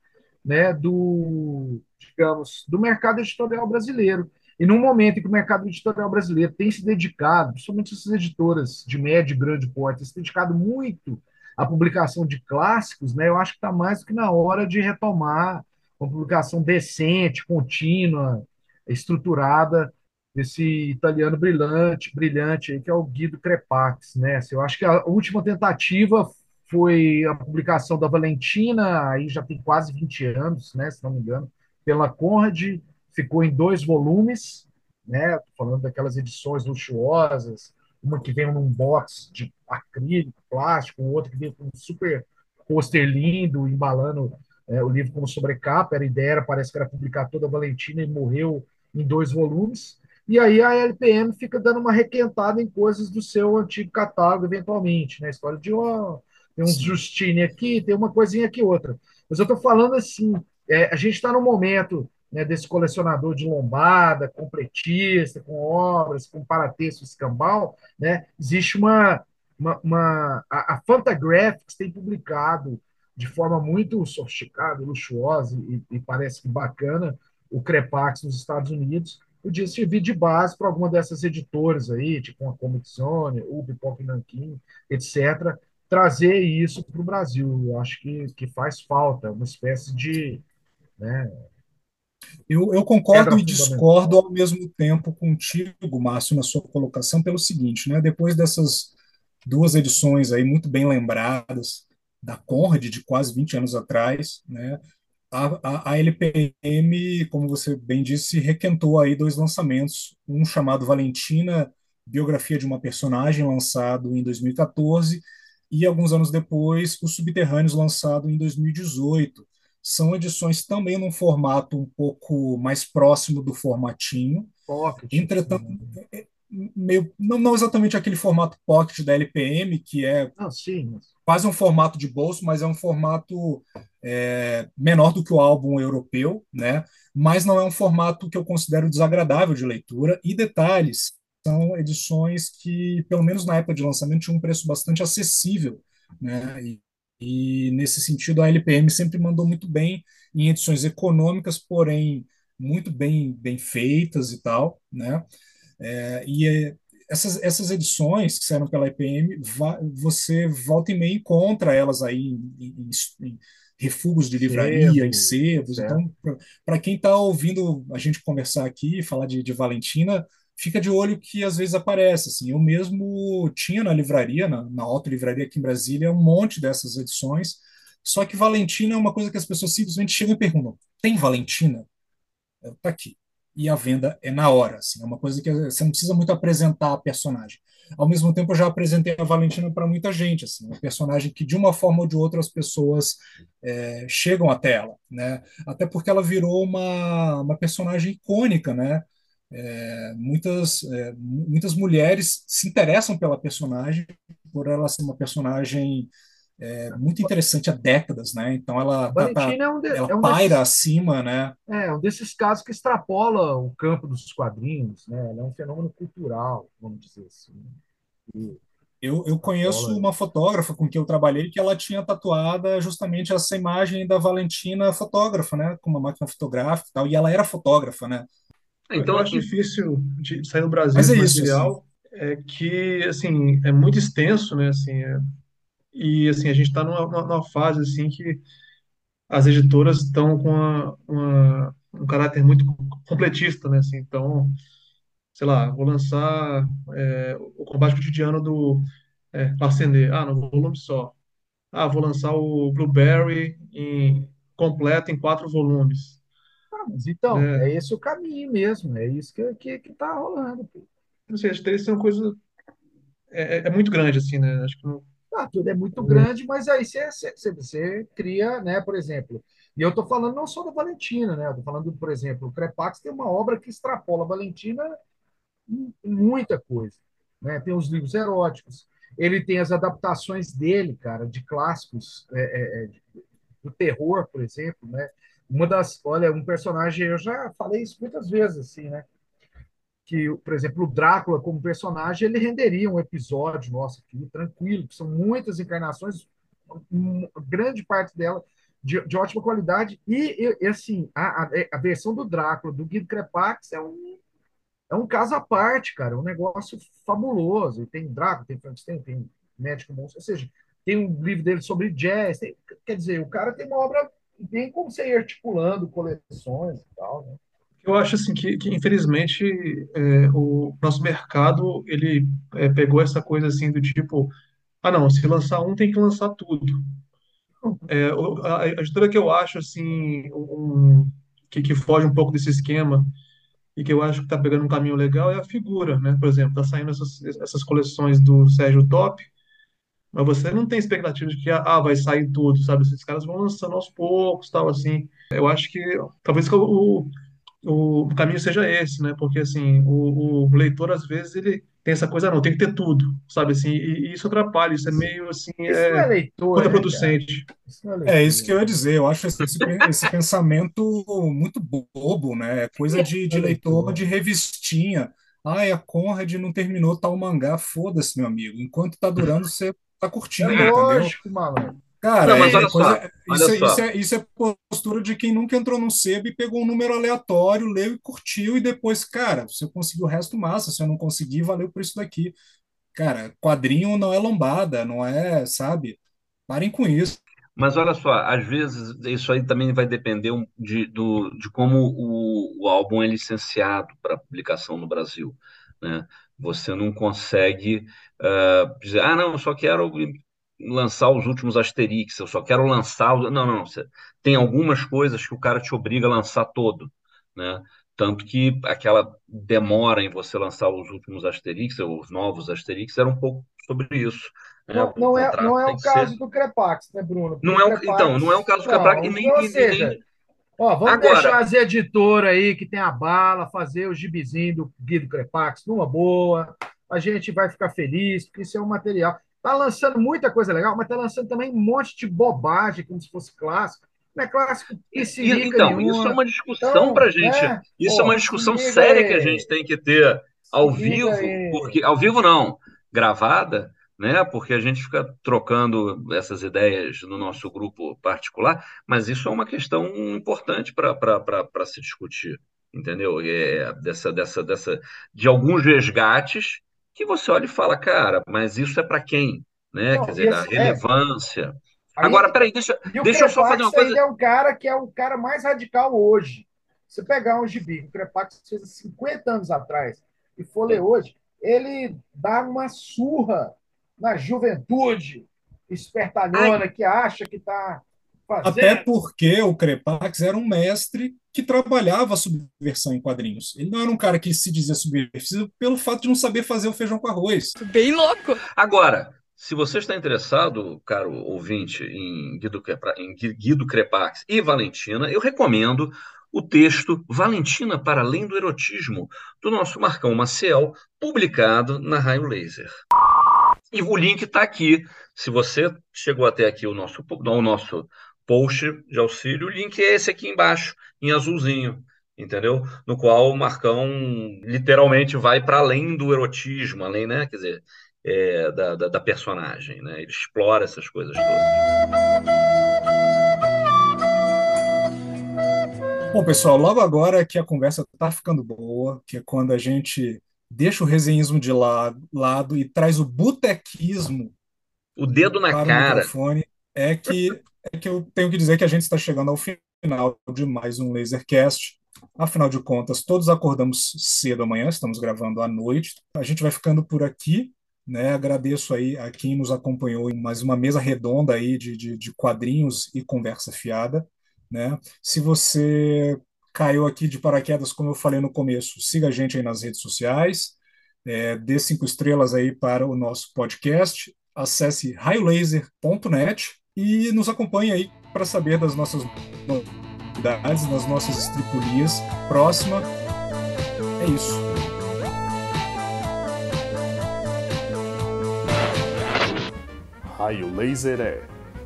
né, do, digamos, do mercado editorial brasileiro. E num momento em que o mercado editorial brasileiro tem se dedicado, principalmente essas editoras de médio e grande porte, tem se dedicado muito à publicação de clássicos, né, eu acho que está mais do que na hora de retomar uma publicação decente, contínua, estruturada desse italiano brilhante, brilhante que é o Guido Crepax, né? Assim, eu acho que a última tentativa foi a publicação da Valentina, aí já tem quase 20 anos, né, se não me engano, pela Conrad, ficou em dois volumes, né? falando daquelas edições luxuosas, uma que vem num box de acrílico, plástico, outra que vem com um super pôster lindo, embalando é, o livro como sobrecapa. Era ideia, era, parece que era publicar toda a Valentina e morreu em dois volumes. E aí a LPM fica dando uma requentada em coisas do seu antigo catálogo, eventualmente, né? História de uma, tem uns Justine aqui, tem uma coisinha aqui outra. Mas eu estou falando assim, é, a gente está no momento né, desse colecionador de lombada, completista, com obras, com paratexto escambau, né, existe uma. uma, uma a, a, Fantagraphics tem publicado de forma muito sofisticada, luxuosa e, e parece que bacana o Crepax nos Estados Unidos. Podia servir de base para alguma dessas editoras aí, tipo a Comic Zone, o Nankin, etc., trazer isso para o Brasil. Eu acho que, que faz falta, uma espécie de. Né, eu, eu concordo e discordo ao mesmo tempo contigo, Márcio, na sua colocação, pelo seguinte, né? Depois dessas duas edições aí muito bem lembradas da Conrad de quase 20 anos atrás, né? A, a, a, LPM, como você bem disse, requentou aí dois lançamentos, um chamado Valentina, biografia de uma personagem, lançado em 2014, e alguns anos depois, Os Subterrâneos, lançado em 2018 são edições também num formato um pouco mais próximo do formatinho. Pocket, Entretanto, é, meio não, não exatamente aquele formato pocket da LPM, que é mas- quase um formato de bolso, mas é um formato é, menor do que o álbum europeu, né? Mas não é um formato que eu considero desagradável de leitura. E detalhes, são edições que, pelo menos na época de lançamento, tinham um preço bastante acessível, né? E, e nesse sentido, a LPM sempre mandou muito bem em edições econômicas, porém muito bem, bem feitas e tal, né? É, e é, essas, essas edições que saíram pela IPM, você volta e meia encontra elas aí em, em- em refugos de livraria, em Sebo, sebos. certo. Então, para quem está ouvindo a gente conversar aqui, falar de, de Valentina, fica de olho que às vezes aparece. Assim, eu mesmo tinha na livraria, na, na auto-livraria aqui em Brasília, um monte dessas edições. Só que Valentina é uma coisa que as pessoas simplesmente chegam e perguntam: tem Valentina? tá aqui. E a venda é na hora, assim, é uma coisa que você não precisa muito apresentar a personagem. Ao mesmo tempo, eu já apresentei a Valentina para muita gente, assim, uma personagem que de uma forma ou de outra as pessoas é, chegam até ela, né? Até porque ela virou uma, uma personagem icônica, né? É, muitas, é, muitas mulheres se interessam pela personagem por ela ser uma personagem é, muito interessante há décadas, né? Então ela tá, tá- Valentina é um, de- ela é um paira desses, acima, né? é um desses casos que extrapola o campo dos quadrinhos, né? Ela é um fenômeno cultural, vamos dizer assim. E Eu, eu conheço extrapola. uma fotógrafa com quem eu trabalhei que ela tinha tatuada justamente essa imagem da Valentina fotógrafa, né? Com uma máquina fotográfica e tal, e ela era fotógrafa, né? Então, eu acho difícil de sair do Brasil Mas é isso, assim. material, é que, assim, é muito extenso, né, assim, é- e, assim, a gente está numa, numa fase, assim, que as editoras estão com uma, uma- um caráter muito completista, né, assim, então, sei lá, vou lançar é, o combate cotidiano do é, ah, no volume só. Ah, vou lançar o Blueberry em, completo em quatro volumes, Então, né, é esse o caminho mesmo, é isso que, que, que tá rolando. não sei, acho que teria que ser uma coisa, é, é é muito grande, assim, né, acho que não, Ah, tudo é muito não- grande, mas aí você, você, você cria, né, por exemplo, e eu estou falando não só da Valentina, né? Eu estou falando, por exemplo, o Crepax tem uma obra que extrapola a Valentina em muita coisa, né? Tem os livros eróticos, ele tem as adaptações dele, cara, de clássicos é, é, é, do terror, por exemplo, né? Uma das, olha, um personagem, eu já falei isso muitas vezes, assim, né? que, por exemplo, o Drácula como personagem, ele renderia um episódio nosso aqui, tranquilo, que são muitas encarnações, grande parte dela de, de ótima qualidade, e, e- e, assim, a, a, a versão do Drácula, do Guido Crepax, é um, é um caso à parte, cara, é um negócio fabuloso, e tem Drácula, tem Frankenstein, tem Médico Monstro, ou seja, tem um livro dele sobre jazz, tem- quer dizer, o cara tem uma obra bem como você ir articulando coleções e tal, né? Eu acho assim que, que, infelizmente é, o nosso mercado ele é, pegou essa coisa assim do tipo, ah não, se lançar um tem que lançar tudo. É, o- a, a editora que eu acho assim um, que, que foge um pouco desse esquema e que eu acho que está pegando um caminho legal é a Figura, né? Por exemplo, tá saindo essas, essas coleções do Sérgio Top, mas você não tem expectativa de que ah vai sair tudo, sabe? Esses caras vão lançando aos poucos, tal assim. Eu acho que talvez que o, o caminho seja esse, né? Porque assim, o, o leitor às vezes ele tem essa coisa, não, tem que ter tudo, sabe assim, e, e isso atrapalha, isso é meio assim, Isso não é é leitor, né, cara? contraproducente. Isso não é É isso que eu ia dizer. Eu acho esse, esse pensamento muito bobo, né? É coisa de, de é leitor leitor. de revistinha. Ai, a Conrad não terminou tal mangá. Foda-se, meu amigo. Enquanto tá durando, você tá É curtindo, entendeu? lógico, malandro. Cara, Não, mas é olha só, coisa, isso, olha é, isso, é, isso é postura de quem nunca entrou num sebo e pegou um número aleatório, leu e curtiu, e depois, cara, se eu conseguir o resto, massa. Se eu não conseguir, valeu por isso daqui. Cara, quadrinho não é lombada, não é, sabe? Parem com isso. Mas olha só, às vezes isso aí também vai depender de, do, de como o, o álbum é licenciado para publicação no Brasil, né? Você não consegue ah, dizer, ah, não, eu só quero lançar os últimos Asterix, eu só quero lançar... os-" Não, não, tem algumas coisas que o cara te obriga a lançar todo, né? Tanto que aquela demora em você lançar os últimos Asterix, ou os novos Asterix, era um pouco sobre isso. né? Não, O não é, não é o que ser caso do Crepax, né, Bruno? Não o é o, então, Crepax. não é o caso do e nem, ou seja, nem- ó, vamos Agora- deixar as editoras aí que tem a bala fazer o gibizinho do Guido Crepax numa boa. A gente vai ficar feliz, porque isso é um material. Está lançando muita coisa legal, mas está lançando também um monte de bobagem, como se fosse clássico. Não é clássico e se Então, nenhuma. isso é uma discussão Então, para gente. né? Isso Pô, é uma discussão séria aí. que a gente tem que ter ao Se vivo, porque ao vivo não, gravada, né? Porque a gente fica trocando essas ideias no nosso grupo particular, mas isso é uma questão importante para se discutir, entendeu? É, dessa, dessa, dessa, de alguns resgates que você olha e fala, cara, mas isso é para quem? Né? Não, Quer dizer, a é. relevância. Aí- Agora, peraí, deixa, deixa eu só fazer uma coisa. ainda é um cara que é o cara mais radical hoje. Você pegar um gibi que o Crepax fez há 50 anos atrás e for ler hoje, ele dá uma surra na juventude espertalhona que acha que está fazendo. Até porque o Crepax era um mestre que trabalhava a subversão em quadrinhos. Ele não era um cara que se dizia subversivo pelo fato de não saber fazer o feijão com arroz. Bem louco. Agora, se você está interessado, caro ouvinte, em Guido, em Gui- Guido Crepax e Valentina, eu recomendo o texto Valentina para Além do Erotismo, do nosso Marcão Maciel, publicado na Raio Laser. E o link está aqui. Se você chegou até aqui o nosso, o nosso post de auxílio, o link é esse aqui embaixo, em azulzinho, entendeu? No qual o Marcão literalmente vai para além do erotismo, além, né? Quer dizer, é, da, da, da personagem, né? Ele explora essas coisas todas. Bom, pessoal, logo agora que a conversa está ficando boa, que é quando a gente deixa o resenhismo de la- lado e traz o botequismo O dedo na cara. é que, é que eu tenho que dizer que a gente está chegando ao final de mais um Lasercast. Afinal de contas, todos acordamos cedo amanhã, estamos gravando à noite. A gente vai ficando por aqui, né? Agradeço aí a quem nos acompanhou em mais uma mesa redonda aí de, de, de quadrinhos e conversa fiada, né? Se você caiu aqui de paraquedas, como eu falei no começo, siga a gente aí nas redes sociais, é, dê cinco estrelas aí para o nosso podcast, acesse raiolaser.net e nos acompanhe aí para saber das nossas novidades, das nossas estripulias. Próxima, é isso. Raio Laser é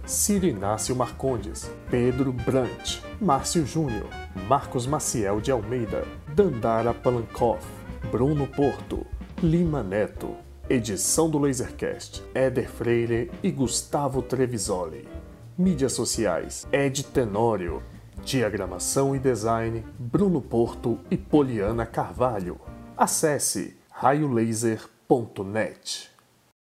Ciro Inácio Marcondes, Pedro Brant, Márcio Júnior, Marcos Maciel de Almeida, Dandara Palankoff, Bruno Porto, Lima Neto. Edição do Lasercast, Éder Freire e Gustavo Trevisoli. Mídias sociais, Ed Tenório. Diagramação e design, Bruno Porto e Poliana Carvalho. Acesse raiolaser.net.